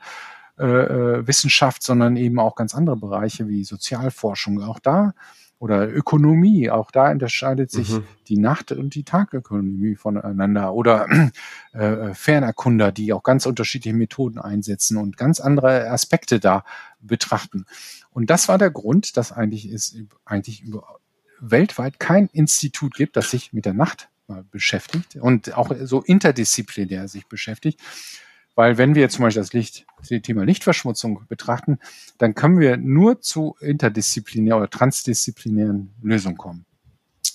äh, Wissenschaft, sondern eben auch ganz andere Bereiche wie Sozialforschung. Auch da oder Ökonomie, auch da unterscheidet sich mhm. die Nacht- und die Tagökonomie voneinander. Oder äh, Fernerkunder, die auch ganz unterschiedliche Methoden einsetzen und ganz andere Aspekte da betrachten. Und das war der Grund, dass eigentlich es eigentlich über, weltweit kein Institut gibt, das sich mit der Nacht mal beschäftigt und auch so interdisziplinär sich beschäftigt. Weil wenn wir zum Beispiel das Licht, das Thema Lichtverschmutzung betrachten, dann können wir nur zu interdisziplinär oder transdisziplinären Lösungen kommen.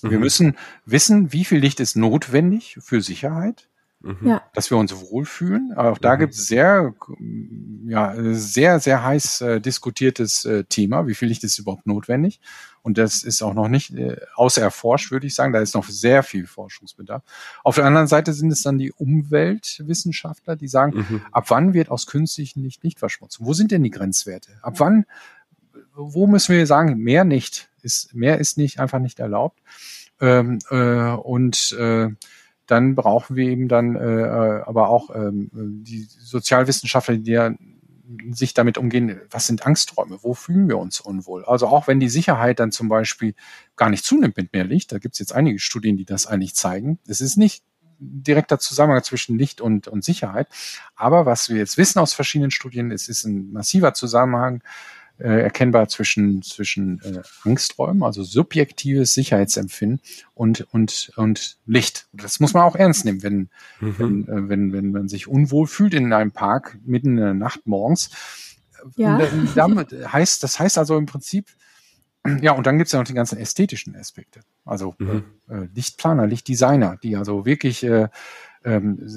Mhm. Wir müssen wissen, wie viel Licht ist notwendig für Sicherheit mhm. ja. dass wir uns wohlfühlen. Auch da mhm. gibt es sehr, ja, sehr, sehr heiß äh, diskutiertes äh, Thema. Wie viel Licht ist überhaupt notwendig? Und das ist auch noch nicht äh, außer erforscht, würde ich sagen. Da ist noch sehr viel Forschungsbedarf. Auf der anderen Seite sind es dann die Umweltwissenschaftler, die sagen, mhm. ab wann wird aus künstlichem Licht Lichtverschmutzung? Wo sind denn die Grenzwerte? Ab wann, wo müssen wir sagen, mehr nicht, ist, mehr ist nicht, einfach nicht erlaubt. Ähm, äh, und äh, dann brauchen wir eben dann äh, äh, aber auch ähm, die Sozialwissenschaftler, die ja sich damit umgehen, was sind Angsträume, wo fühlen wir uns unwohl? Also auch wenn die Sicherheit dann zum Beispiel gar nicht zunimmt mit mehr Licht, da gibt es jetzt einige Studien, die das eigentlich zeigen. Es ist nicht direkter Zusammenhang zwischen Licht und, und Sicherheit. Aber was wir jetzt wissen aus verschiedenen Studien, es ist ein massiver Zusammenhang äh, erkennbar zwischen, zwischen äh, Angsträumen, also subjektives Sicherheitsempfinden und, und, und Licht. Das muss man auch ernst nehmen, wenn, mhm. wenn, äh, wenn, wenn man sich unwohl fühlt in einem Park mitten in der Nacht morgens. Ja. Damit heißt, das heißt also im Prinzip, ja, und dann gibt's ja noch die ganzen ästhetischen Aspekte. Also mhm. äh, Lichtplaner, Lichtdesigner, die also wirklich äh, ähm,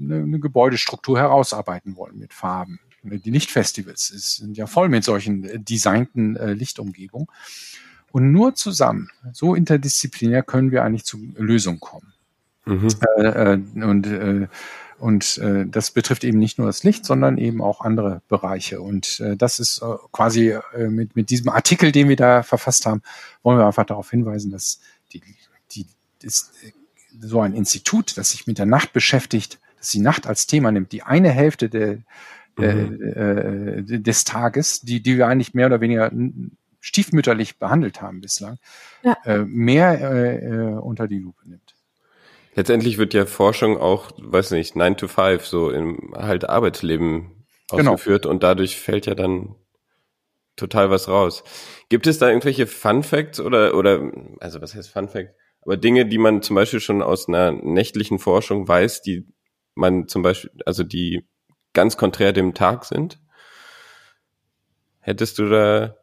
eine Gebäudestruktur herausarbeiten wollen mit Farben, die Lichtfestivals sind ja voll mit solchen äh, designten äh, Lichtumgebungen. Und nur zusammen, so interdisziplinär können wir eigentlich zu Lösungen kommen. Mhm. Äh, äh, und äh, und äh, das betrifft eben nicht nur das Licht, sondern eben auch andere Bereiche. Und äh, das ist äh, quasi äh, mit, mit diesem Artikel, den wir da verfasst haben, wollen wir einfach darauf hinweisen, dass die, die ist so ein Institut, das sich mit der Nacht beschäftigt, das die Nacht als Thema nimmt, die eine Hälfte der, äh, mhm. äh, des Tages, die, die wir eigentlich mehr oder weniger stiefmütterlich behandelt haben bislang, ja. äh, mehr äh, äh, unter die Lupe nimmt. Letztendlich wird ja Forschung auch, weiß nicht, 9 to 5 so im halt Arbeitsleben genau. ausgeführt genau. und dadurch fällt ja dann total was raus. Gibt es da irgendwelche Fun Facts oder, oder, also was heißt Fun Fact? Aber Dinge, die man zum Beispiel schon aus einer nächtlichen Forschung weiß, die man zum Beispiel, also die ganz konträr dem Tag sind? Hättest du da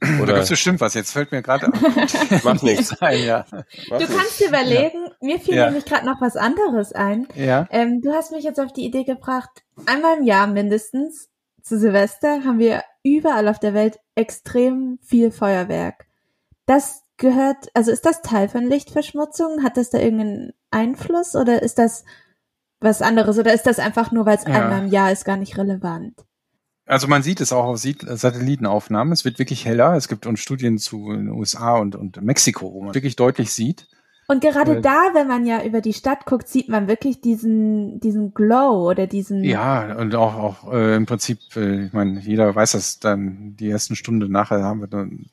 Oder da gibt's bestimmt was. Jetzt fällt mir gerade Macht nichts ein, ja. Du kannst dir überlegen, ja. mir fiel ja. nämlich gerade noch was anderes ein. Ja. Ähm, du hast mich jetzt auf die Idee gebracht, einmal im Jahr mindestens zu Silvester haben wir überall auf der Welt extrem viel Feuerwerk. Das gehört, also ist das Teil von Lichtverschmutzung? Hat das da irgendeinen Einfluss oder ist das was anderes oder ist das einfach nur, weil es ja. einmal im Jahr ist, gar nicht relevant? Also man sieht es auch auf Satellitenaufnahmen. Es wird wirklich heller. Es gibt Studien zu den USA und, und Mexiko, wo man wirklich deutlich sieht. Und gerade da, wenn man ja über die Stadt guckt, sieht man wirklich diesen, diesen Glow oder diesen. Ja, und auch, auch äh, im Prinzip, äh, ich meine, jeder weiß das dann die ersten Stunde nachher haben wir dann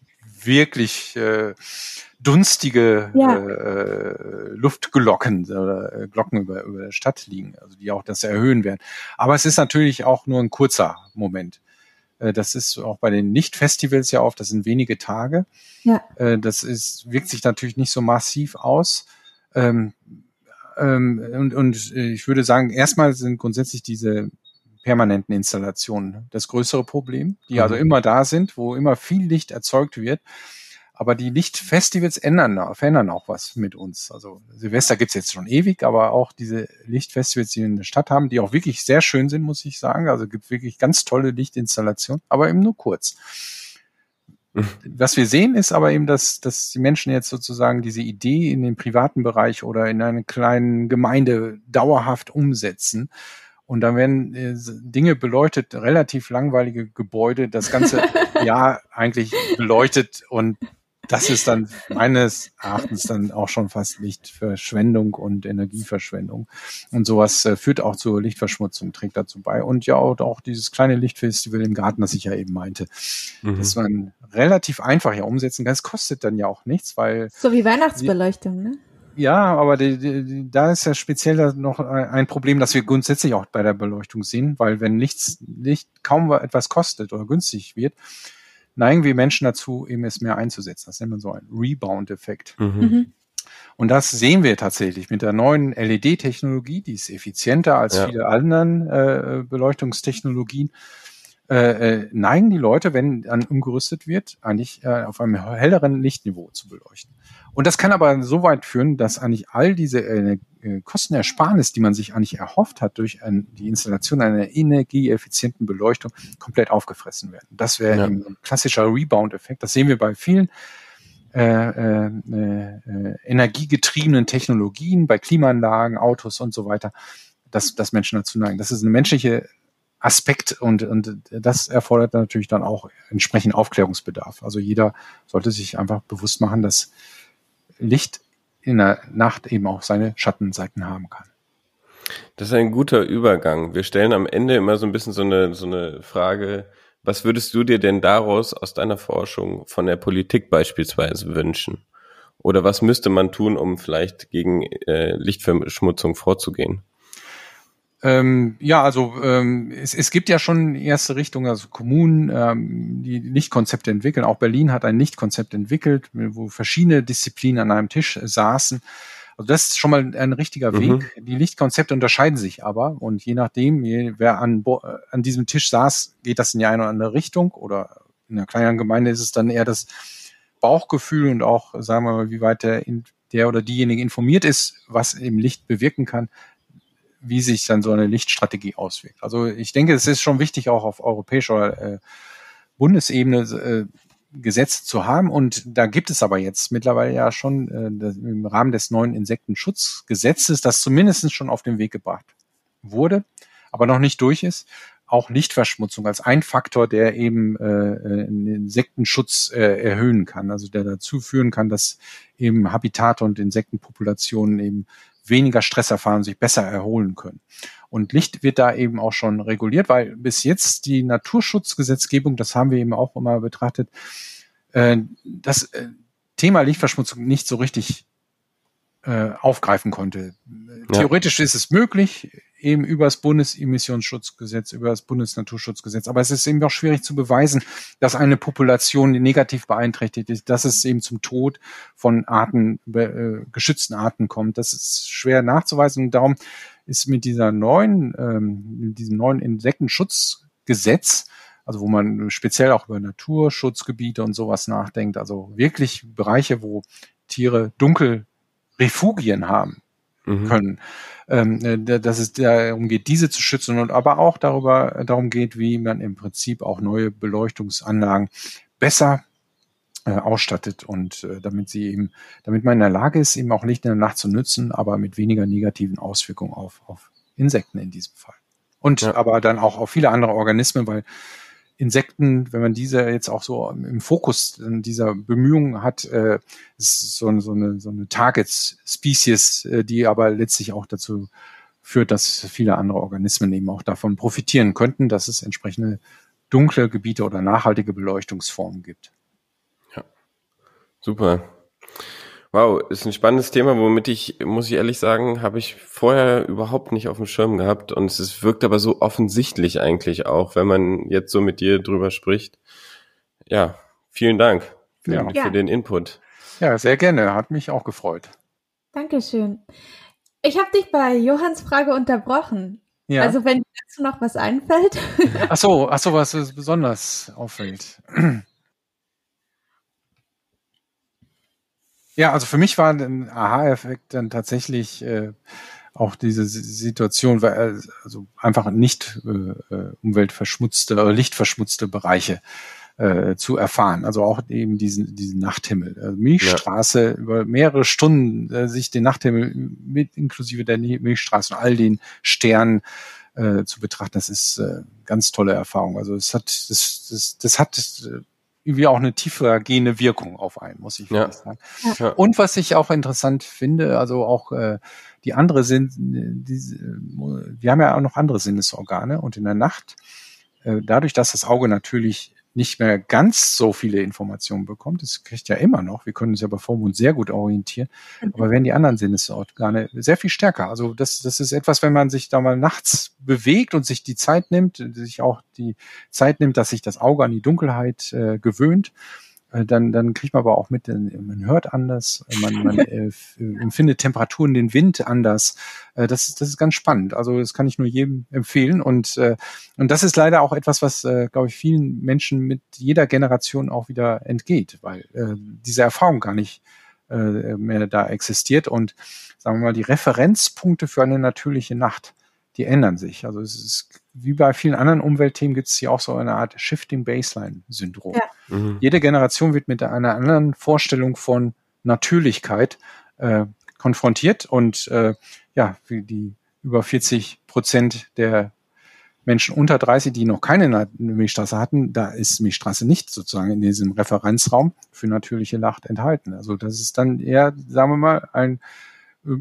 wirklich äh, dunstige ja. äh, Luftglocken oder äh, Glocken über, über der Stadt liegen, also die auch das erhöhen werden. Aber es ist natürlich auch nur ein kurzer Moment. Äh, das ist auch bei den Nicht-Festivals ja oft, das sind wenige Tage. Ja. Äh, das ist, wirkt sich natürlich nicht so massiv aus. Ähm, ähm, und, und ich würde sagen, erstmal sind grundsätzlich diese permanenten Installationen das größere Problem, die mhm. also immer da sind, wo immer viel Licht erzeugt wird. Aber die Lichtfestivals ändern, verändern auch was mit uns. Also Silvester gibt's jetzt schon ewig, aber auch diese Lichtfestivals, die wir in der Stadt haben, die auch wirklich sehr schön sind, muss ich sagen. Also gibt wirklich ganz tolle Lichtinstallationen, aber eben nur kurz. Was wir sehen, ist aber eben, dass, dass die Menschen jetzt sozusagen diese Idee in den privaten Bereich oder in einer kleinen Gemeinde dauerhaft umsetzen. Und dann werden äh, Dinge beleuchtet, relativ langweilige Gebäude, das ganze Jahr eigentlich beleuchtet und das ist dann meines Erachtens dann auch schon fast Lichtverschwendung und Energieverschwendung. Und sowas äh, führt auch zur Lichtverschmutzung, trägt dazu bei. Und ja, auch dieses kleine Lichtfestival im Garten, das ich ja eben meinte, mhm. das man relativ einfach ja umsetzen kann. Es kostet dann ja auch nichts, weil. So wie Weihnachtsbeleuchtung, ne? Ja, aber die, die, da ist ja speziell noch ein Problem, dass wir grundsätzlich auch bei der Beleuchtung sehen, weil wenn nichts, Licht kaum etwas kostet oder günstig wird, neigen wir Menschen dazu, eben es mehr einzusetzen. Das nennt man so ein Rebound-Effekt. Mhm. mhm. Und das sehen wir tatsächlich mit der neuen LED-Technologie, die ist effizienter als ja. viele anderen äh, Beleuchtungstechnologien. Äh, äh, neigen die Leute, wenn dann umgerüstet wird, eigentlich äh, auf einem helleren Lichtniveau zu beleuchten. Und das kann aber so weit führen, dass eigentlich all diese äh, äh, Kostenersparnis, die man sich eigentlich erhofft hat durch ein, die Installation einer energieeffizienten Beleuchtung, komplett aufgefressen werden. Das wäre ja. ein klassischer Rebound-Effekt. Das sehen wir bei vielen äh, äh, äh, energiegetriebenen Technologien, bei Klimaanlagen, Autos und so weiter, dass, dass Menschen dazu neigen. Das ist eine menschliche Aspekt und, und das erfordert natürlich dann auch entsprechend Aufklärungsbedarf. Also jeder sollte sich einfach bewusst machen, dass Licht in der Nacht eben auch seine Schattenseiten haben kann. Das ist ein guter Übergang. Wir stellen am Ende immer so ein bisschen so eine, so eine Frage, was würdest du dir denn daraus aus deiner Forschung von der Politik beispielsweise wünschen? Oder was müsste man tun, um vielleicht gegen äh, Lichtverschmutzung vorzugehen? Ähm, ja, also ähm, es, es gibt ja schon erste Richtungen, also Kommunen, ähm, die Lichtkonzepte entwickeln. Auch Berlin hat ein Lichtkonzept entwickelt, wo verschiedene Disziplinen an einem Tisch saßen. Also das ist schon mal ein richtiger mhm. Weg. Die Lichtkonzepte unterscheiden sich aber und je nachdem, wer an, an diesem Tisch saß, geht das in die eine oder andere Richtung oder in einer kleinen Gemeinde ist es dann eher das Bauchgefühl und auch, sagen wir mal, wie weit der, der oder diejenige informiert ist, was im Licht bewirken kann, wie sich dann so eine Lichtstrategie auswirkt. Also ich denke, es ist schon wichtig, auch auf europäischer äh, Bundesebene äh, Gesetze zu haben. Und da gibt es aber jetzt mittlerweile ja schon äh, im Rahmen des neuen Insektenschutzgesetzes, das zumindest schon auf den Weg gebracht wurde, aber noch nicht durch ist, auch Lichtverschmutzung als ein Faktor, der eben äh, Insektenschutz äh, erhöhen kann, also der dazu führen kann, dass eben Habitate und Insektenpopulationen eben weniger Stress erfahren, sich besser erholen können. Und Licht wird da eben auch schon reguliert, weil bis jetzt die Naturschutzgesetzgebung, das haben wir eben auch immer betrachtet, äh, das äh, Thema Lichtverschmutzung nicht so richtig äh, aufgreifen konnte. Ja. Theoretisch ist es möglich, eben über das Bundesemissionsschutzgesetz, über das Bundesnaturschutzgesetz. Aber es ist eben auch schwierig zu beweisen, dass eine Population negativ beeinträchtigt ist, dass es eben zum Tod von Arten, äh, geschützten Arten kommt. Das ist schwer nachzuweisen. Und darum ist mit dieser neuen, ähm, mit diesem neuen Insektenschutzgesetz also wo man speziell auch über Naturschutzgebiete und sowas nachdenkt, also wirklich Bereiche, wo Tiere dunkel Refugien haben mhm. können. Ähm, äh, dass es darum geht, diese zu schützen und aber auch darüber darum geht, wie man im Prinzip auch neue Beleuchtungsanlagen besser äh, ausstattet und äh, damit sie eben, damit man in der Lage ist, eben auch Licht in der Nacht zu nutzen, aber mit weniger negativen Auswirkungen auf, auf Insekten in diesem Fall. Und ja. aber dann auch auf viele andere Organismen, weil Insekten, wenn man diese jetzt auch so im Fokus dieser Bemühungen hat, äh, ist so, so eine, so eine Target-Species, äh, die aber letztlich auch dazu führt, dass viele andere Organismen eben auch davon profitieren könnten, dass es entsprechende dunkle Gebiete oder nachhaltige Beleuchtungsformen gibt. Ja, super. Wow, ist ein spannendes Thema, womit ich, muss ich ehrlich sagen, habe ich vorher überhaupt nicht auf dem Schirm gehabt und es wirkt aber so offensichtlich eigentlich auch, wenn man jetzt so mit dir drüber spricht. Ja, vielen Dank für, ja. für den Input. Ja, sehr gerne, hat mich auch gefreut. Dankeschön. Ich habe dich bei Johanns Frage unterbrochen. Ja. Also wenn dazu noch was einfällt. Ach so, ach so, was besonders auffällt. Ja, also für mich war ein Aha-Effekt dann tatsächlich äh, auch diese Situation, weil äh, also einfach nicht äh, äh, umweltverschmutzte oder lichtverschmutzte Bereiche äh, zu erfahren. Also auch eben diesen, diesen Nachthimmel. Also Milchstraße ja. über mehrere Stunden äh, sich den Nachthimmel mit inklusive der Milchstraße und all den Sternen äh, zu betrachten, das ist äh, ganz tolle Erfahrung. Also es hat das, das, das hat äh, irgendwie auch eine tiefer gehende Wirkung auf einen, muss ich ja. sagen. Ja. Und was ich auch interessant finde, also auch äh, die andere sind, die, wir haben ja auch noch andere Sinnesorgane und in der Nacht, äh, dadurch, dass das Auge natürlich nicht mehr ganz so viele Informationen bekommt. Das kriegt ja immer noch. Wir können uns ja bei Vormund sehr gut orientieren. Mhm. Aber werden die anderen Sinnesorgane sehr viel stärker. Also das, das ist etwas, wenn man sich da mal nachts bewegt und sich die Zeit nimmt, sich auch die Zeit nimmt, dass sich das Auge an die Dunkelheit äh, gewöhnt dann, dann kriegt man aber auch mit, man hört anders, man, man äh, empfindet Temperaturen, den Wind anders. Äh, das, das ist ganz spannend. Also das kann ich nur jedem empfehlen. Und, äh, und das ist leider auch etwas, was, äh, glaube ich, vielen Menschen mit jeder Generation auch wieder entgeht, weil äh, diese Erfahrung gar nicht äh, mehr da existiert. Und sagen wir mal, die Referenzpunkte für eine natürliche Nacht, die ändern sich. Also es ist wie bei vielen anderen Umweltthemen gibt es hier auch so eine Art Shifting Baseline Syndrom. Ja. Mhm. Jede Generation wird mit einer anderen Vorstellung von Natürlichkeit äh, konfrontiert und äh, ja, wie die über 40 Prozent der Menschen unter 30, die noch keine Milchstraße hatten, da ist Milchstraße nicht sozusagen in diesem Referenzraum für natürliche Nacht enthalten. Also das ist dann eher, sagen wir mal, ein äh,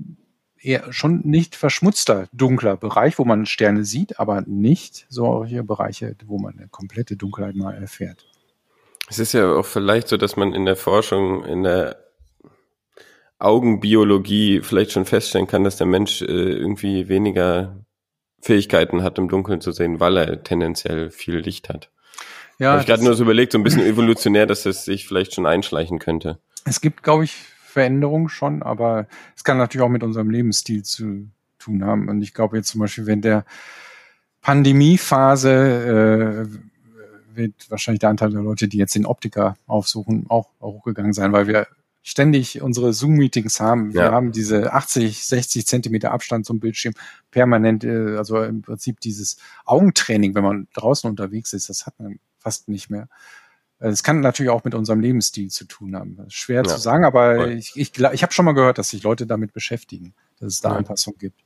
eher schon nicht verschmutzter, dunkler Bereich, wo man Sterne sieht, aber nicht solche Bereiche, wo man eine komplette Dunkelheit mal erfährt. Es ist ja auch vielleicht so, dass man in der Forschung, in der Augenbiologie vielleicht schon feststellen kann, dass der Mensch äh, irgendwie weniger Fähigkeiten hat, im Dunkeln zu sehen, weil er tendenziell viel Licht hat. Ja, Habe ich gerade nur so überlegt, so ein bisschen evolutionär, dass es sich vielleicht schon einschleichen könnte. Es gibt, glaube ich, Veränderung schon, aber es kann natürlich auch mit unserem Lebensstil zu tun haben. Und ich glaube jetzt zum Beispiel, wenn der Pandemiephase äh, wird wahrscheinlich der Anteil der Leute, die jetzt den Optiker aufsuchen, auch hochgegangen sein, weil wir ständig unsere Zoom-Meetings haben. Wir ja. haben diese 80, 60 Zentimeter Abstand zum Bildschirm permanent, äh, also im Prinzip dieses Augentraining, wenn man draußen unterwegs ist, das hat man fast nicht mehr. Äh, es kann natürlich auch mit unserem Lebensstil zu tun haben. Schwer ja. zu sagen, aber Voll. ich, ich, ich habe schon mal gehört, dass sich Leute damit beschäftigen, dass es da ja. Anpassungen gibt.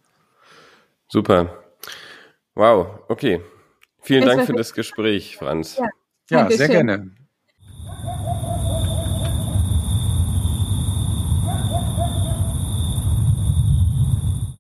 Super. Wow, okay. Vielen Dank für das Gespräch, Franz. Ja, ja sehr schön. gerne.